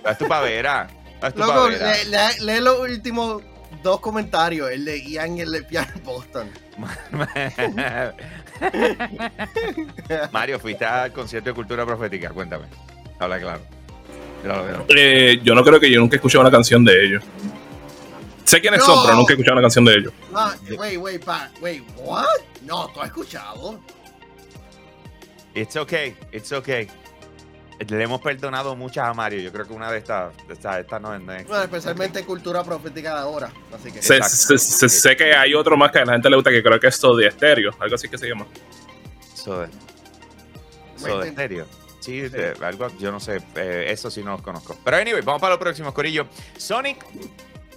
Haz tu pavera. Haz tu Loco, pavera. lee, lee- lee los últimos dos comentarios, el de Ian y el de Pierre Boston. *laughs* Mario, fuiste al concierto de cultura profética. Cuéntame. Habla claro. Eh, yo no creo que yo nunca he escuchado una canción de ellos. Sé quiénes No. son, pero nunca he escuchado una canción de ellos. Ah, wait, wait, pa, wait, what? No, ¿tú has escuchado? It's okay, it's okay. Le hemos perdonado muchas a Mario. Yo creo que una de estas, esta, esta no es. no es- Bueno, especialmente cultura profética de ahora. Así que. Sé, Exacto. sé- sé- sé que hay otro más que a la gente le gusta que creo que es de estéreo, algo así que se llama. Soda. Soda Stereo. Sí, de- algo, yo no sé, eh, eso sí no los conozco. Pero anyway, vamos para los próximos, Corillo. Sonic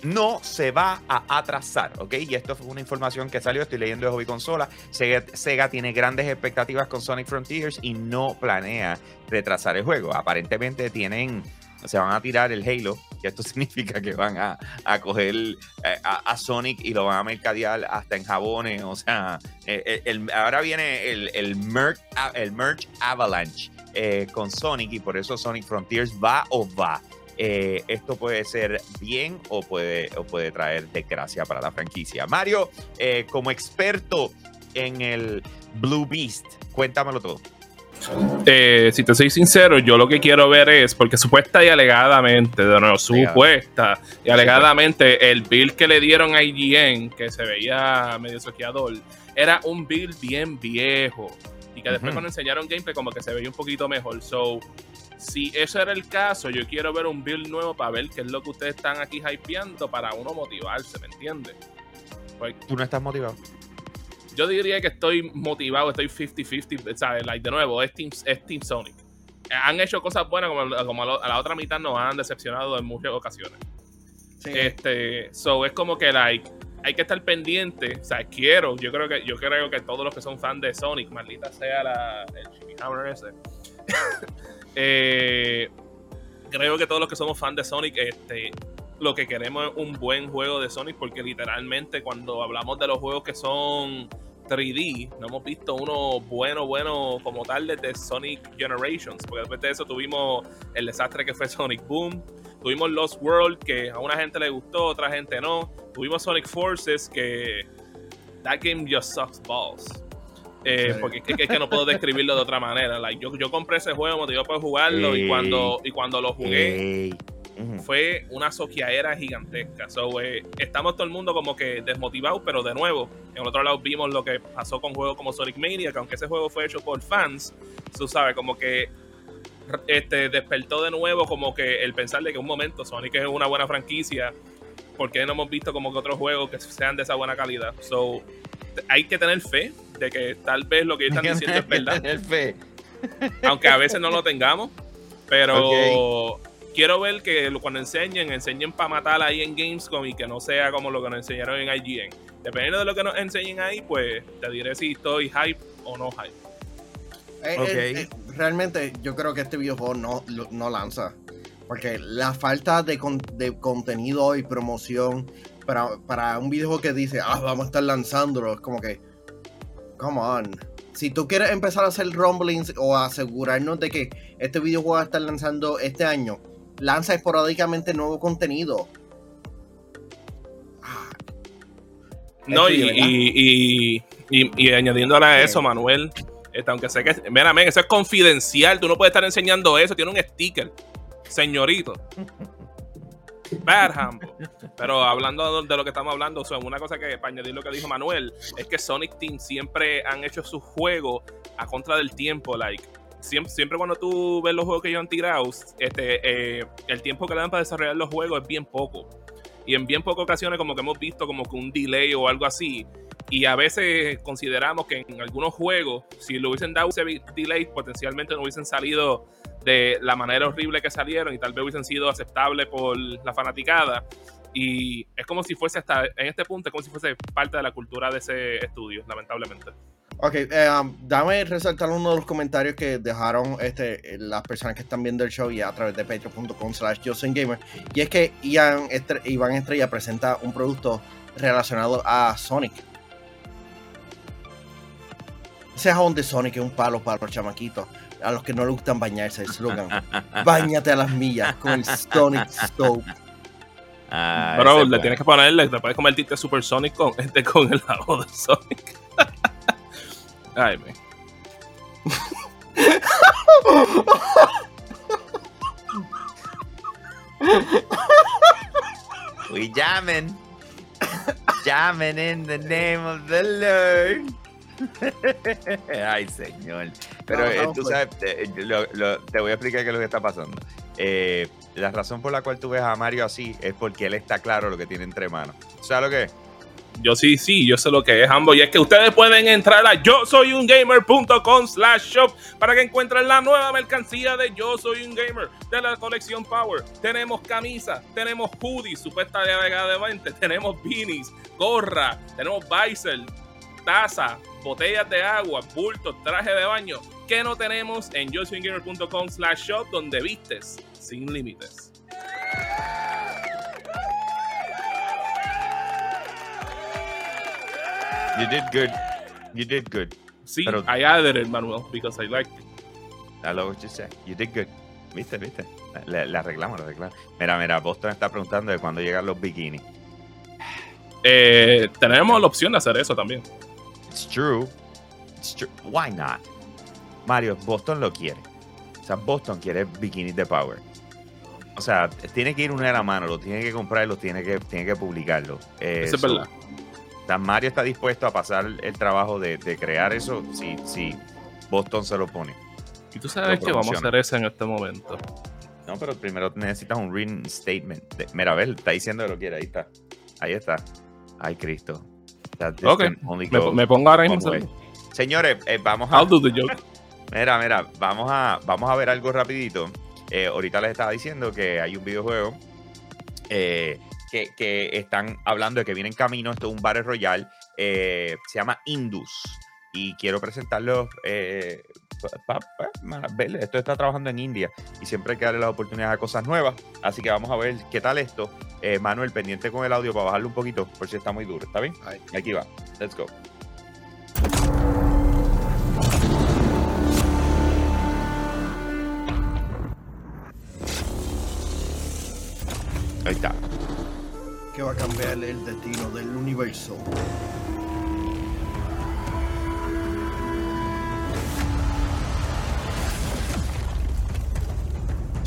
no se va a atrasar, ¿ok? Y esto fue una información que salió, estoy leyendo de Hobby Consola. Sega, tiene grandes expectativas con Sonic Frontiers y no planea retrasar el juego. Aparentemente tienen, se van a tirar el Halo, que esto *laughs* significa que van a, a coger eh, a, Sonic y lo van a mercadear hasta en jabones, o sea, eh, eh, ahora viene el, merch, el merch Avalanche con Sonic y por eso Sonic Frontiers va o va. Eh, esto puede ser bien o puede, o puede traer desgracia para la franquicia. Mario, eh, como experto en el Blue Beast, cuéntamelo todo. Eh, si te soy sincero, yo lo que quiero ver es, porque supuesta y alegadamente, de nuevo, supuesta y alegadamente, el build que le dieron a IGN, que se veía medio soqueador, era un build bien viejo. Y que después cuando enseñaron gameplay como que se veía un poquito mejor. So, si eso era el caso, yo quiero ver un build nuevo para ver qué es lo que ustedes están aquí hypeando para uno motivarse, ¿me entiendes? Pues, ¿Tú no estás motivado? yo diría que estoy motivado, estoy 50-50, ¿sabes? Like, de nuevo, es Team, es Team Sonic. Han hecho cosas buenas, como, como a, lo- a la otra mitad nos han decepcionado en muchas ocasiones. Sí. Este, so es como que like, hay que estar pendiente. O sea, quiero, yo creo que, yo creo que todos los que son fans de Sonic, maldita sea la, el Hammer ese. *laughs* eh, creo que todos los que somos fans de Sonic, este, lo que queremos es un buen juego de Sonic, porque literalmente cuando hablamos de los juegos que son 3D, no hemos visto uno bueno, bueno como tal desde Sonic Generations, porque después de eso tuvimos el desastre que fue Sonic Boom, tuvimos Lost World, que a una gente le gustó, a otra gente no, tuvimos Sonic Forces, que that game just sucks balls. Eh, porque es que, es que no puedo describirlo de otra manera. Like, yo, yo compré ese juego motivado para jugarlo y cuando, y cuando lo jugué, fue una soquiadera gigantesca. So, eh, estamos todo el mundo como que desmotivados, pero de nuevo, en el otro lado vimos lo que pasó con juegos como Sonic Mania, que aunque ese juego fue hecho por fans, tú sabes, como que este, despertó de nuevo como que el pensar de que un momento Sonic es una buena franquicia, porque no hemos visto como que otros juegos que sean de esa buena calidad. So, hay que tener fe de que tal vez lo que están diciendo es *laughs* verdad Tener fe. aunque a veces no lo tengamos. Pero quiero ver que cuando enseñen, enseñen para matar ahí en Gamescom y que no sea como lo que nos enseñaron en IGN. Dependiendo de lo que nos enseñen ahí, pues te diré si estoy hype o no hype. Eh, eh, eh, realmente yo creo que este videojuego no, no lanza. Porque la falta de, con- de contenido y promoción para, para un videojuego que dice, ah, vamos a estar lanzándolo, es como que, come on. Si tú quieres empezar a hacer rumblings o asegurarnos de que este videojuego va a estar lanzando este año, lanza esporádicamente nuevo contenido. Ah, No, y, y, y, y, añadiéndole a eso. Manuel, este, aunque sé que, mira, men, eso es confidencial, tú no puedes estar enseñando eso, tiene un sticker, señorito. Bad. Pero hablando de lo que estamos hablando, o sea, una cosa que para añadir lo que dijo Manuel, es que Sonic Team siempre han hecho sus juegos a contra del tiempo, like. Siempre, siempre cuando tú ves los juegos que ellos han tirado, este, eh, el tiempo que le dan para desarrollar los juegos es bien poco. Y en bien pocas ocasiones como que hemos visto como que un delay o algo así. Y a veces consideramos que en algunos juegos, si le hubiesen dado ese delay, potencialmente no hubiesen salido de la manera horrible que salieron y tal vez hubiesen sido aceptables por la fanaticada. Y es como si fuese hasta, en este punto, es como si fuese parte de la cultura de ese estudio, lamentablemente. Ok, eh, um, dame resaltar uno de los comentarios que dejaron este, las personas que están viendo el show y a través de patreon.com slash Gamer. Y es que Ian Estre- Iván Estrella presenta un producto relacionado a Sonic. Jabón de Sonic es un palo para los chamaquitos. A los que no les gustan bañarse, el slogan. Báñate a las millas con el Sonic Soap. Ah, es le bueno. tienes que ponerle, te puedes convertirte Super Sonic con, este, con el lado de Sonic. *laughs* Ay, me. We jamming. jamming in the name of the Lord. *laughs* Ay, señor. Pero No, eh, no, tú pues. sabes, lo- lo- te voy a explicar qué es lo que está pasando. Eh, la razón por la cual tú ves a Mario así es porque él está claro lo que tiene entre manos. ¿Sabes lo que es? Yo sí, sí, yo sé lo que es ambos. Y es que ustedes pueden entrar a yo soy un gamer.com slash shop para que encuentren la nueva mercancía de Yo Soy un Gamer de la colección Power. Tenemos camisas, tenemos hoodies, supuestamente, tenemos beanies, gorra, tenemos visor, taza, botellas de agua, bultos, traje de baño. Que no tenemos en gamer.com slash shop donde vistes sin límites. You did good. You did good. Sí, Pero- I added it, Manuel, because I like it. I love what you said. You did good. ¿Viste? ¿Viste? Le, le arreglamos, le arreglamos. Mira, mira, Boston está preguntando de cuándo llegan los bikinis. Eh, tenemos la opción de hacer eso también. It's true. It's true. Why not? Mario, Boston lo quiere. O sea, Boston quiere bikinis de Power. O sea, tiene que ir una de la mano, lo tiene que comprar y lo tiene que, tiene que publicarlo. Eh, Eso es verdad. o sea, Mario está dispuesto a pasar el trabajo de, de crear eso si, si Boston se lo pone. Y tú sabes que vamos a hacer eso en este momento. No, pero primero necesitas un written statement. De- mira, a ver, está diciendo que lo quiere, ahí está. Ahí está. Ay, Cristo. That this Ok, can only Me, go me pongo ahora mismo. Señores, eh, vamos a I'll do the joke. Mira, mira, vamos a, vamos a ver algo rapidito. Eh, ahorita les estaba diciendo que hay un videojuego eh, que, que están hablando de que viene en camino. Esto es un Battle Royale. se llama Indus. Y quiero presentarlo. Esto está trabajando en India. Y siempre hay que darle las oportunidades a cosas nuevas. Así que vamos a ver qué tal esto. Eh, Manuel, pendiente con el audio para bajarlo un poquito. Por si está muy duro. ¿Está bien? Aquí va. Let's go. Ahí está. que va a cambiar el destino del universo.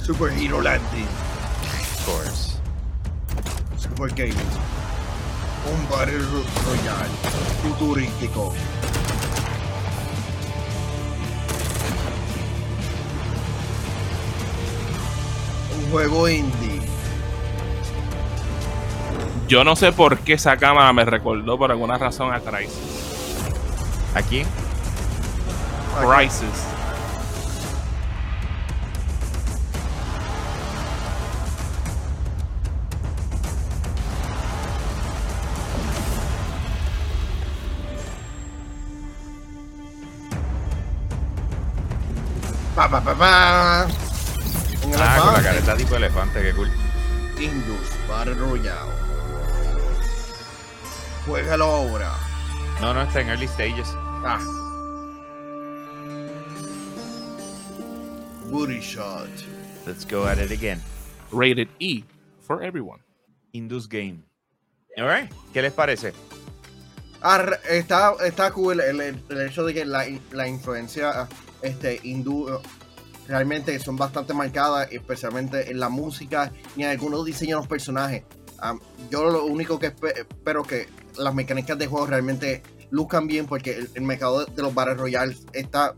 Super Hero Landing, Of course. Super Gaming, un Battle Royale futurístico. Un juego indie. Yo no sé por qué esa cámara me recordó por alguna razón a Crisis. Aquí. Crisis. Pa, pa, pa, pa. Un Ah, con la careta tipo elefante, qué cool. Indus Royale. Juégalo ahora. No, no, está en early stages. Ah. Booty shot. Let's go at it again. Rated E for everyone. Indus Game. Alright, ¿qué les parece? Ah, está, está cool el, el- el hecho de que la, la influencia este, hindú realmente son bastante marcadas, especialmente en la música y en algunos diseños de los personajes. Yo lo único que espe- espero que las mecánicas de juego realmente luzcan bien porque el, el mercado de, de los Battle Royale está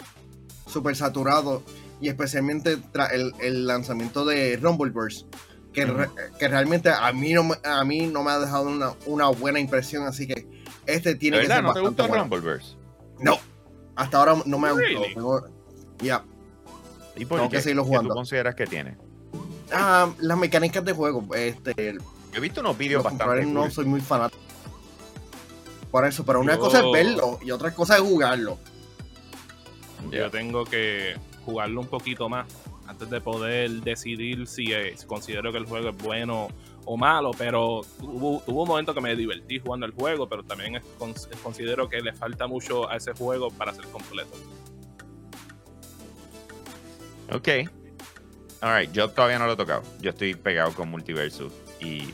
súper saturado y especialmente tras el, el lanzamiento de Rumbleverse que, re- que realmente a mí no me, a mí no me ha dejado una, una buena impresión así que este tiene ¿De que verdad ser no te gustó bueno. Rumbleverse? No, hasta ahora no me ha gustado. Really? Ya. ¿Y por qué? que seguirlo ¿Qué jugando. tú consideras que tiene? Ah, las mecánicas de juego, este, Yo he visto unos vídeos bastante no cool. soy muy fanático. Por eso, pero una Yo- cosa es verlo y otra cosa es jugarlo. Yo tengo que jugarlo un poquito más antes de poder decidir si, eh, si considero que el juego es bueno o malo, pero hubo, hubo un momento que me divertí jugando el juego, pero también es- considero que le falta mucho a ese juego para ser completo. Ok. Alright, yo todavía no lo he tocado. Yo estoy pegado con Multiversus y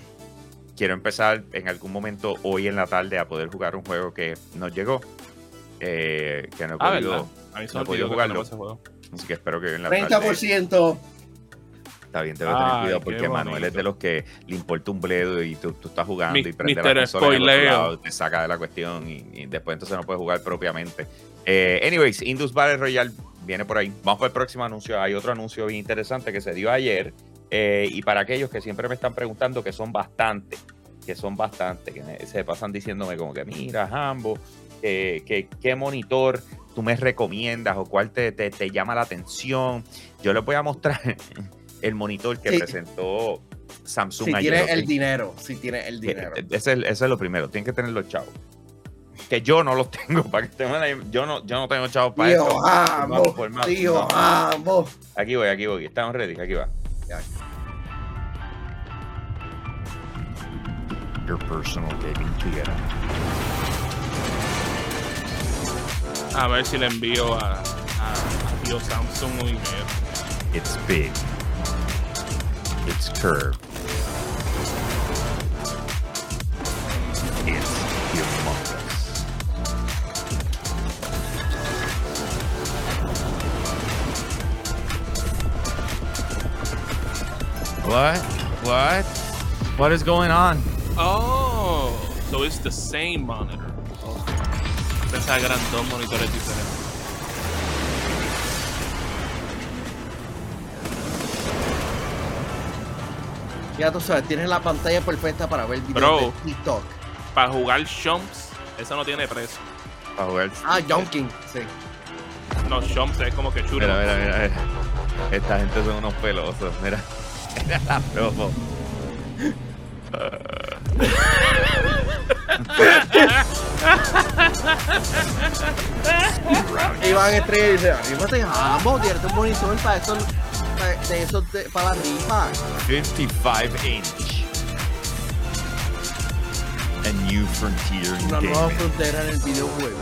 quiero empezar en algún momento hoy en la tarde a poder jugar un juego que nos llegó. eh, que no he Ah, podido. A no he podido jugarlo. juego. Así que espero que hoy en la tarde. 30%. Está bien, que tener Ay, cuidado porque Manuel es de los que le importa un bledo y tú, tú estás jugando Mi- y prende Mr. la consola lado, te saca de la cuestión y, y después entonces no puedes jugar propiamente. Eh, anyways, Indus Battle Royale viene por ahí. Vamos para el próximo anuncio. Hay otro anuncio bien interesante que se dio ayer. eh, y para aquellos que siempre me están preguntando, que son bastante, que son bastante, que me- se pasan diciéndome como que, mira, Hambo, eh, que, ¿qué monitor tú me recomiendas o cuál te, te- te llama la atención? Yo les voy a mostrar *laughs* el monitor que Sí. presentó Samsung Si ayer. tienes el dinero, si tienes el Que- dinero. Ese es, ese es lo primero, tienen que tener los chavos. Que yo no los *laughs* tengo, para que estén una- yo no, yo no tengo chavos para esto. Vamos más. tío No. Aquí voy, aquí voy, estamos ready, aquí va. Ya. Your personal gaming theater. A ver si le envío a, a, a tío Samsung un email. It's big. It's curved. It's What? What? What is going on? Oh, so it's the same monitor. Pensaba que eran dos monitores diferentes. Ya tú sabes, tienes la pantalla perfecta para ver videos Bro. de TikTok. Para jugar Shumps, eso no tiene precio. Para jugar. Ah, Junkin, sí. No, Shumps es como que chulo. Mira, mira, mira, mira. Esta gente son unos pelosos. Mira. *laughs* Mira la promo. Iván Estrella dice, arrímate Hambo, tírate un monitor para esto, para, de eso, de- para la rifa. 55 inch. A new frontier in Una nueva gaming. frontera en el videojuego.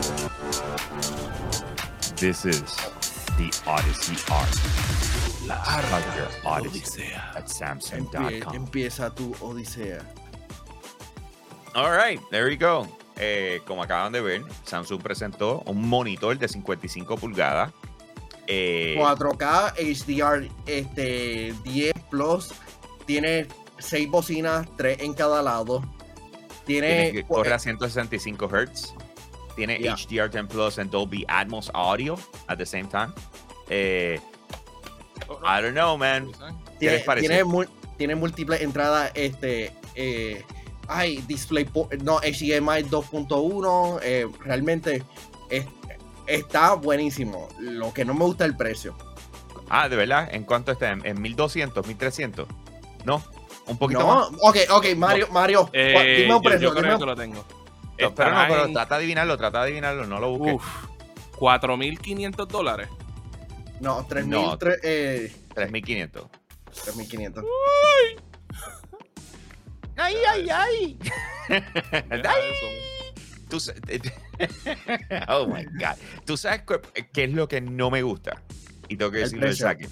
This is the Odyssey Art. Of your Odyssey at Empie- Samsung.com. empieza tu odisea. All right, there we go. Eh, como acaban de ver, Samsung presentó un monitor de 55 pulgadas. Eh, 4K HDR este, 10 Plus. Tiene 6 bocinas, 3 en cada lado. tiene corre a 165 Hz. Tiene Yeah. HDR10 Plus and Dolby Atmos audio at the same time. Eh, I don't know, man. ¿Qué les tiene, pareció? tiene, mul- tiene múltiples entradas. Este. Eh, ay, display. No, HDMI 2.1. eh, realmente es- está buenísimo. Lo que no me gusta es el precio. Ah, de verdad, ¿en cuánto está? ¿En, en 1200, 1300? No, un poquito No, más. ok, ok, Mario, Mario, Eh, dime un precio. yo, creo dime que lo tengo. Pero no, pero en- trata de adivinarlo, trata de adivinarlo, no lo busques. Uf, 4.500 dólares. No, 3.000, No. eh, 3500. 3.500. ¡Ay, ay, ay! *laughs* Deja eso. Tú *laughs* oh my God. ¿Tú sabes qué, qué es lo que no me gusta? Y tengo que El decirlo de precio. saque.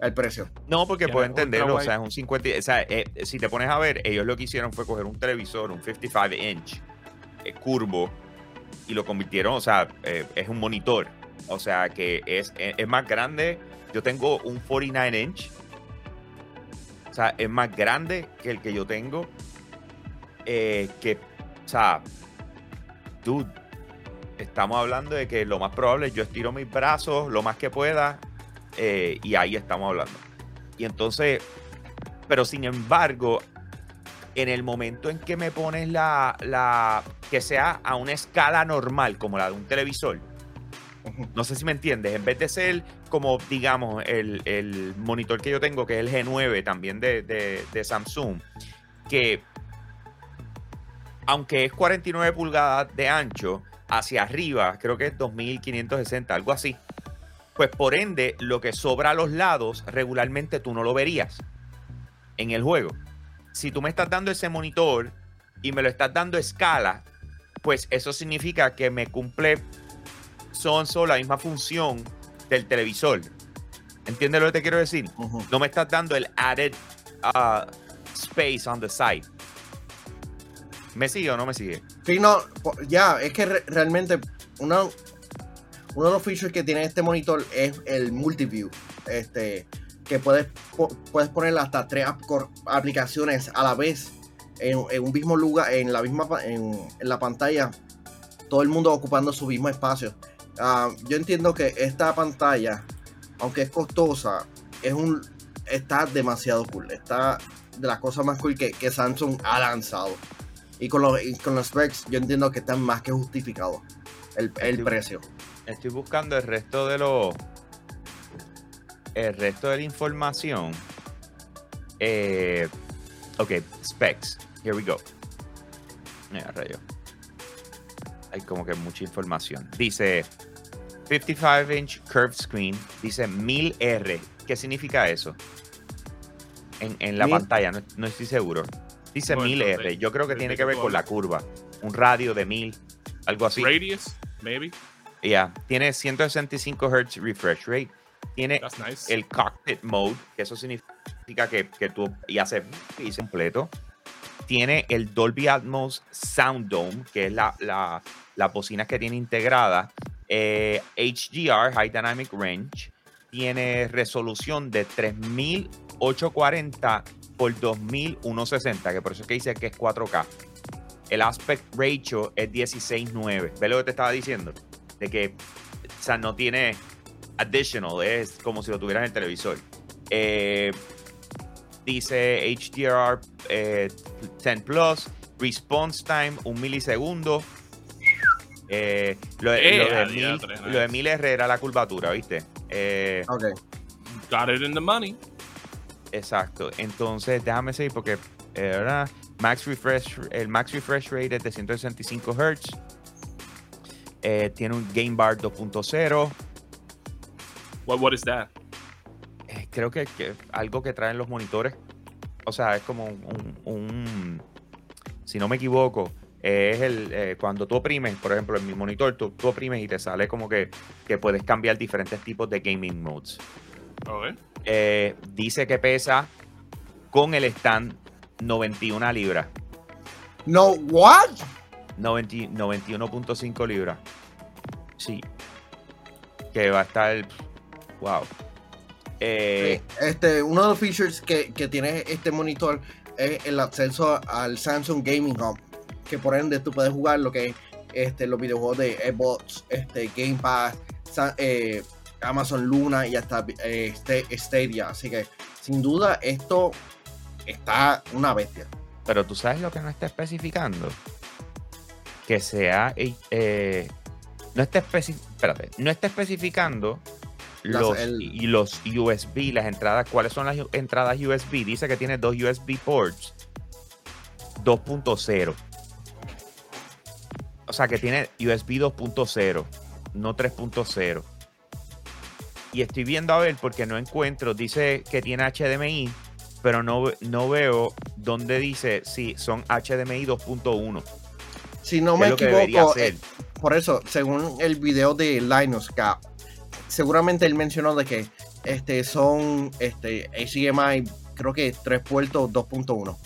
El precio. No, porque puedo entenderlo. O sea, es un 50. O sea, eh, si te pones a ver, ellos lo que hicieron fue coger un televisor, un 55 inch eh, curvo, y lo convirtieron, o sea, eh, es un monitor. O sea, que es, es, es más grande. Yo tengo un 49 inch. O sea, es más grande que el que yo tengo. Eh, que, o sea, dude, estamos hablando de que lo más probable es yo estiro mis brazos lo más que pueda eh, y ahí estamos hablando. Y entonces, pero sin embargo, en el momento en que me pones la, la que sea a una escala normal, como la de un televisor, no sé si me entiendes, en vez de ser como, digamos, el, el monitor que yo tengo, que es el G9 también de, de- de Samsung, que aunque es 49 pulgadas de ancho, hacia arriba, creo que es 2560, algo así. Pues por ende, lo que sobra a los lados, regularmente tú no lo verías en el juego. Si tú me estás dando ese monitor y me lo estás dando a escala, pues eso significa que me cumple son solo la misma función del televisor. ¿Entiendes lo que te quiero decir? No me estás dando el added uh, space on the side. ¿Me sigue o no me sigue? Sí, no, ya, es que re- realmente una, uno de los features que tiene este monitor es el multiview. Este, que puedes, puedes poner hasta tres aplicaciones a la vez en, en un mismo lugar, en la misma en, en la pantalla, todo el mundo ocupando su mismo espacio. ah, yo entiendo que esta pantalla, aunque es costosa, es un está demasiado cool. Está de las cosas más cool que, que Samsung ha lanzado. Y con los, y con los specs, yo entiendo que están más que justificados el, el Estoy- precio. Estoy buscando el resto de los. El resto de la información. Eh, ok, specs. Here we go. Mira, rayo. Hay como que mucha información. Dice 55 inch curved screen. Dice 1000R. ¿Qué significa eso? En, en la Mil- pantalla, no, no estoy seguro. Dice Bueno, 1000R. entonces, Yo creo que ¿de tiene que ver con la curva. Un radio de 1000. Algo así. Radius, maybe. Ya, tiene 165 Hz refresh rate. Tiene nice. el cockpit mode, que eso significa que, que tú y hace y se completo. Tiene el Dolby Atmos Sound Dome, que es la, la, la bocina que tiene integrada. Eh, HDR, High Dynamic Range. Tiene resolución de 3840 por 2160, que por eso es que dice que es 4K. El aspect ratio es 16.9. ¿Ves lo que te estaba diciendo? De que, o sea, no tiene additional, es como si lo tuvieras en el televisor. Eh, dice HDR eh, 10 Plus, response time, un milisegundo. Eh, lo, de- Eh, lo de mil- lo de nice. 1000 R era la curvatura, ¿viste? Eh, Ok. Got it in the money. Exacto. Entonces, déjame seguir porque eh, ¿verdad? Max refresh, el max refresh rate es de 165 Hz. Eh, tiene un Game Bar 2.0. What, what is that? Eh, creo que, que algo que traen los monitores. O sea, es como un, un- si no me equivoco, eh, es el eh, cuando tú oprimes, por ejemplo, en mi monitor, tú, tú oprimes y te sale como que, que puedes cambiar diferentes tipos de gaming modes. Okay. Eh, dice que pesa con el stand 91 libras. No, what? 90 91.5 libras. Sí. Que va a estar. Wow. Eh, Este, uno de los features que, que tiene este monitor es el acceso al Samsung Gaming Hub, que por ende tú puedes jugar lo que es este, los videojuegos de Xbox, este, Game Pass, eh, Amazon Luna y hasta eh, Sta- Stadia. Así que sin duda esto está una bestia. pero tú sabes lo que no está especificando. Que sea. eh, eh, no está espérate, no está especificando los, el- los USB, las entradas. ¿Cuáles son las entradas USB? Dice que tiene dos USB ports 2.0. O sea que tiene USB 2.0, no 3.0. Y estoy viendo a ver porque no encuentro, dice que tiene HDMI, pero no, no veo dónde dice si son HDMI 2.1. Si no me equivoco, eh, por eso, según el video de Linus Gap, seguramente él mencionó de que este son este HDMI, creo que tres puertos 2.1.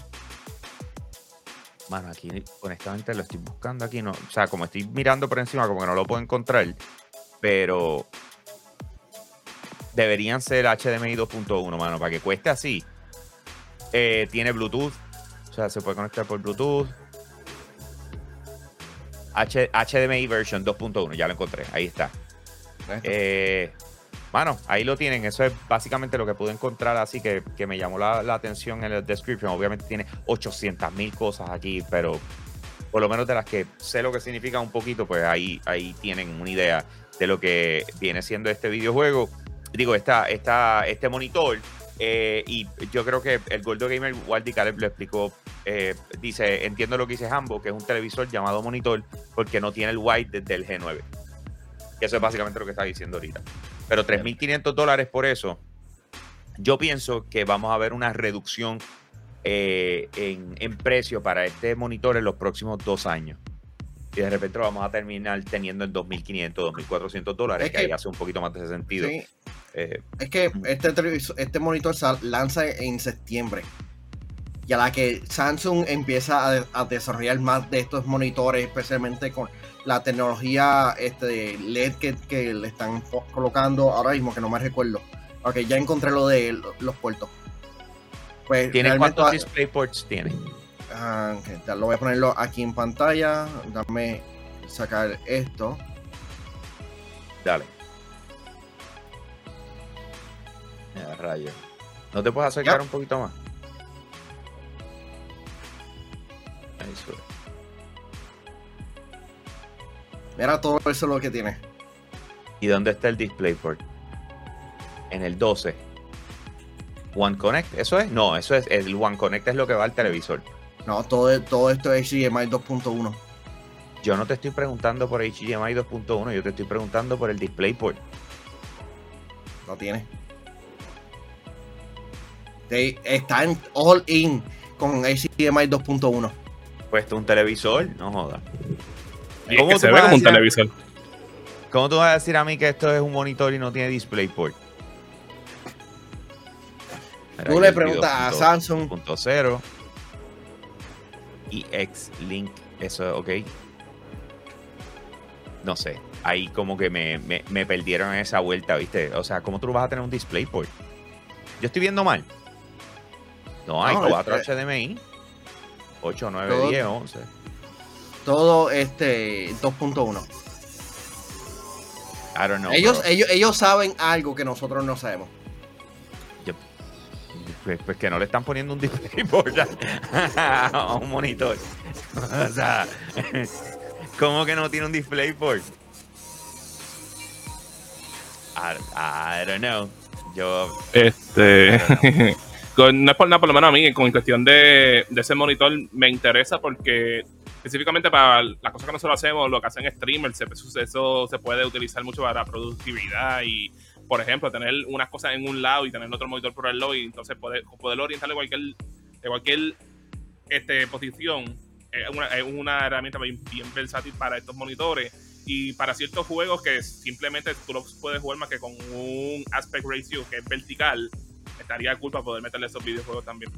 Mano, aquí honestamente lo estoy buscando aquí, no, o sea, como estoy mirando por encima, como que no lo puedo encontrar, pero deberían ser HDMI 2.1, mano, para que cueste así. Eh, tiene Bluetooth, o sea, se puede conectar por Bluetooth. H- HDMI version 2.1, ya lo encontré, ahí está. Eh, bueno, ahí lo tienen. Eso es básicamente lo que pude encontrar, así que, que me llamó la, la atención en el description. Obviamente tiene 800 mil cosas aquí, pero por lo menos de las que sé lo que significa un poquito, pues ahí, ahí tienen una idea de lo que viene siendo este videojuego. Digo, esta, esta, este monitor. eh, y yo creo que el Gordo Gamer Waldi Caleb lo explicó. eh, dice, entiendo lo que dice Hambo, que es un televisor llamado monitor porque no tiene el white desde el G9. Que eso es básicamente lo que está diciendo ahorita. Pero 3.500 dólares por eso, yo pienso que vamos a ver una reducción eh, en, en precio para este monitor en los próximos dos años. Y de repente lo vamos a terminar teniendo en 2.500, 2.400 dólares, Es que, que- ahí hace un poquito más de sentido. Sí, Eh, es que este, este monitor sal- lanza en septiembre. Y a la que Samsung empieza a, a desarrollar más de estos monitores, especialmente con la tecnología este, LED que, que le están colocando ahora mismo, que no me recuerdo. Ok, ya encontré lo de lo- los puertos. Pues ¿Tiene cuántos va- DisplayPorts tiene? Ah, ok, ya lo voy a ponerlo aquí en pantalla. Dame sacar esto. Dale. Mira, rayo. ¿No te puedes acercar un poquito más? Ahí sube. Mira todo eso es lo que tiene. ¿Y dónde está el DisplayPort? En el 12. One Connect, ¿eso es? No, eso es. El One Connect es lo que va al televisor. No, todo, todo esto es HDMI 2.1. Yo no te estoy preguntando por HDMI 2.1, yo te estoy preguntando por el DisplayPort. Lo tiene. Está en all in con HDMI 2.1. Puesto un televisor, no jodas. Y es ¿Cómo que se ve vas a como un decir- televisor. ¿Cómo tú vas a decir a mí que esto es un monitor y no tiene DisplayPort? Tú le preguntas a 2.0. Samsung. 2.0 y X-Link, eso, ok. No sé, ahí como que me, me, me perdieron en esa vuelta, ¿viste? O sea, ¿cómo tú vas a tener un DisplayPort? Yo estoy viendo mal. No, hay No, 4 este- HDMI. 8, 9, Todo- 10, 11. Todo este 2.1. I don't know. ellos, bro. ellos, ellos saben algo que nosotros no sabemos. Pues, pues que no le están poniendo un DisplayPort *laughs* a *laughs* un monitor. *laughs* o sea, ¿cómo que no tiene un DisplayPort? I, I don't know. Yo, Este. no es por nada, por lo menos a mí, con cuestión de, de ese monitor, me interesa porque específicamente para las cosas que nosotros hacemos, lo que hacen streamers, eso, se puede utilizar mucho para productividad y, por ejemplo, tener unas cosas en un lado y tener otro monitor por el lado y entonces poder, poder orientarle cualquier, de cualquier este, posición. Es una, es una herramienta bien, bien versátil para estos monitores y para ciertos juegos que simplemente tú los puedes jugar más que con un aspect ratio que es vertical, estaría cool poder meterle esos videojuegos también.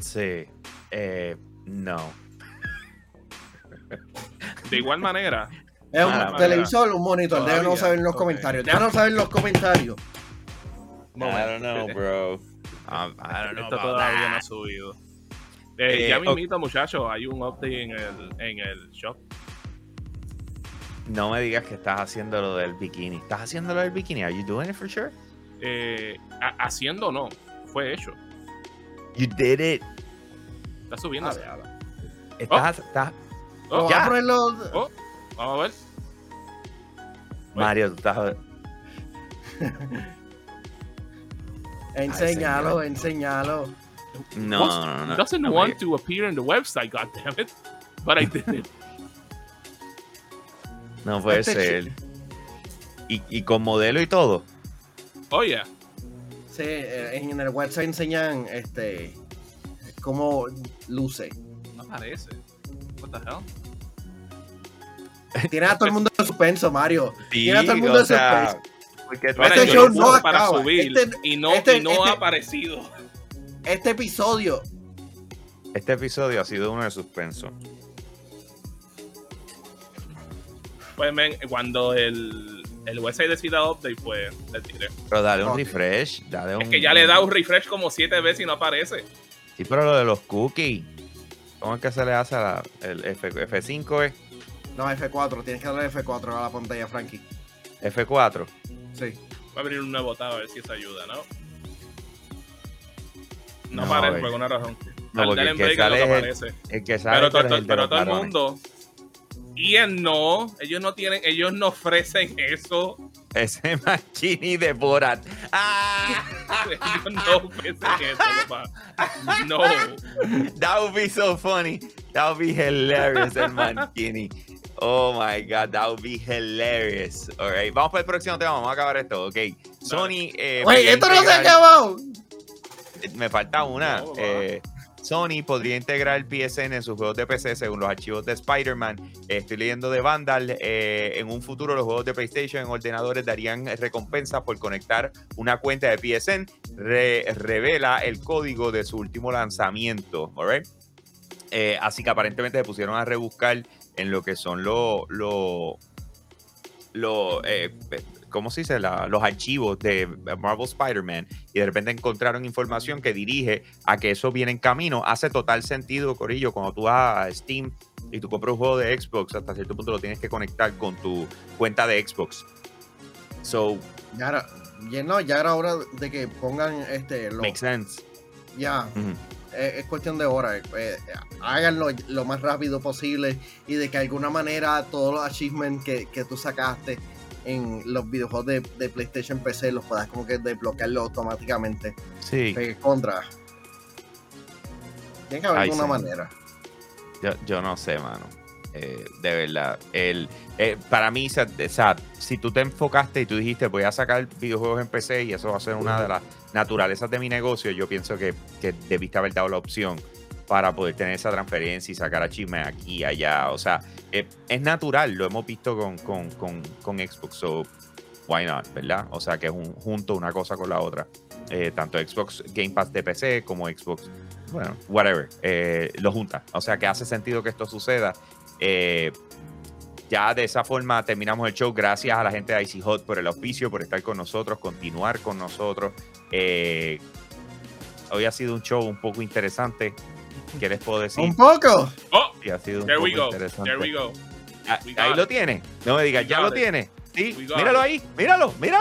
sí. Eh, no. De igual manera, Es un Ah, televisor, un monitor. Todavía, Déjanos saber en los comentarios. Déjanos saber en los comentarios. I don't know, bro. Um, I don't know esto todavía no ha subido. Eh, Eh, ya mismito, muchachos, hay un update en el, en el shop. No me digas que estás haciendo lo del bikini. ¿Estás haciendo lo del bikini? Are you doing it for sure? Eh, ha- haciendo no, fue hecho. You did it. Está subiendo. A ver, a ver. Estás, estás- Oh, Vamos ya. a ponerlo. oh, vamos a ver. Mario, tú estás. *laughs* Enséñalo, Ay, enséñalo. No, What? no, no. Doesn't no want to appear in the website, God damn it. But I did it. *laughs* No puede Este ser. Y, y con modelo y todo. Oh, yeah. Sí, eh, en el website enseñan este cómo luce. No parece. What the hell? Tiene a todo el mundo en suspenso, Mario. Sí, Tiene a todo el mundo en sea, suspenso. porque Este yo show no para acaba. subir Este- y no, este- y no este- ha aparecido. Este episodio, Este episodio ha sido uno de suspenso. Pues, men, cuando el, el website decida update, pues le tiré. Pero dale un refresh. Dale un, Es que ya le dado un refresh como siete veces y no aparece. Sí, pero lo de los cookies. ¿Cómo es que se le hace a la, el F, F5 es no F4, tienes que darle F4 a la pantalla, Frankie. F4? Sí. Va a abrir un nuevo tab a ver si eso ayuda, ¿no? No, No, aparece eh. por alguna razón. No, porque el que es sale que es el-. El que sabe Pero, tú eres to- el pero todo el mundo. Y él no, ellos no tienen, ellos no ofrecen eso. Ese *laughs* Machini de Borat. ¡Ah! *laughs* Ellos no ofrecen eso, *laughs* papá. No. That would be so funny. That would be hilarious, el Mancini. Oh my God, that would be hilarious. All right, vamos para el próximo tema. Vamos a acabar esto, ok. Sony. Eh, esto no se acabado. Me falta una. No. Eh, Sony podría integrar el PSN en sus juegos de PC según los archivos de Spider-Man. Eh, estoy leyendo de Vandal. eh, en un futuro, los juegos de PlayStation en ordenadores darían recompensas por conectar una cuenta de PSN. Re- revela el código de su último lanzamiento. all right? Eh, así que aparentemente se pusieron a rebuscar en lo que son los. Lo, lo, eh, ¿Cómo se dice? La- los archivos de Marvel Spider-Man y de repente encontraron información que dirige a que eso viene en camino. Hace total sentido, Corillo, cuando tú vas a Steam y tú compras un juego de Xbox, hasta cierto punto lo tienes que conectar con tu cuenta de Xbox. So, Ya era, ya, no, ya era hora de que pongan este. Lo, makes sense. ya, Ujú. Es, es cuestión de horas. eh, háganlo lo más rápido posible y de que de alguna manera todos los achievements que, que tú sacaste en los videojuegos de, de PlayStation PC los puedas como que desbloquearlo automáticamente. Sí, Eh, contra. Tiene que haber alguna sí. manera. yo, yo no sé, mano. Eh, de verdad. El, eh, para mí, o sea, si tú te enfocaste y tú dijiste voy a sacar videojuegos en PC y eso va a ser una de las naturalezas de mi negocio, yo pienso que, que debiste haber dado la opción para poder tener esa transferencia y sacar achievement aquí y allá. O sea, eh, es natural, lo hemos visto con, con, con, con Xbox, so why not, ¿verdad? O sea, que es un, junto una cosa con la otra. Eh, tanto Xbox Game Pass de PC como Xbox, bueno, whatever, eh, lo junta. O sea, que hace sentido que esto suceda. Eh, ya de esa forma terminamos el show. Gracias a la gente de Icy Hot por el auspicio, por estar con nosotros, continuar con nosotros. Eh, hoy ha sido un show un poco interesante. ¿Qué les puedo decir? Un poco. Oh, Sí, ha sido un there poco we go. interesante. There we go. Ah, We ahí lo tiene. No me digas, ya lo tiene. Sí, míralo it. ahí, míralo, mira.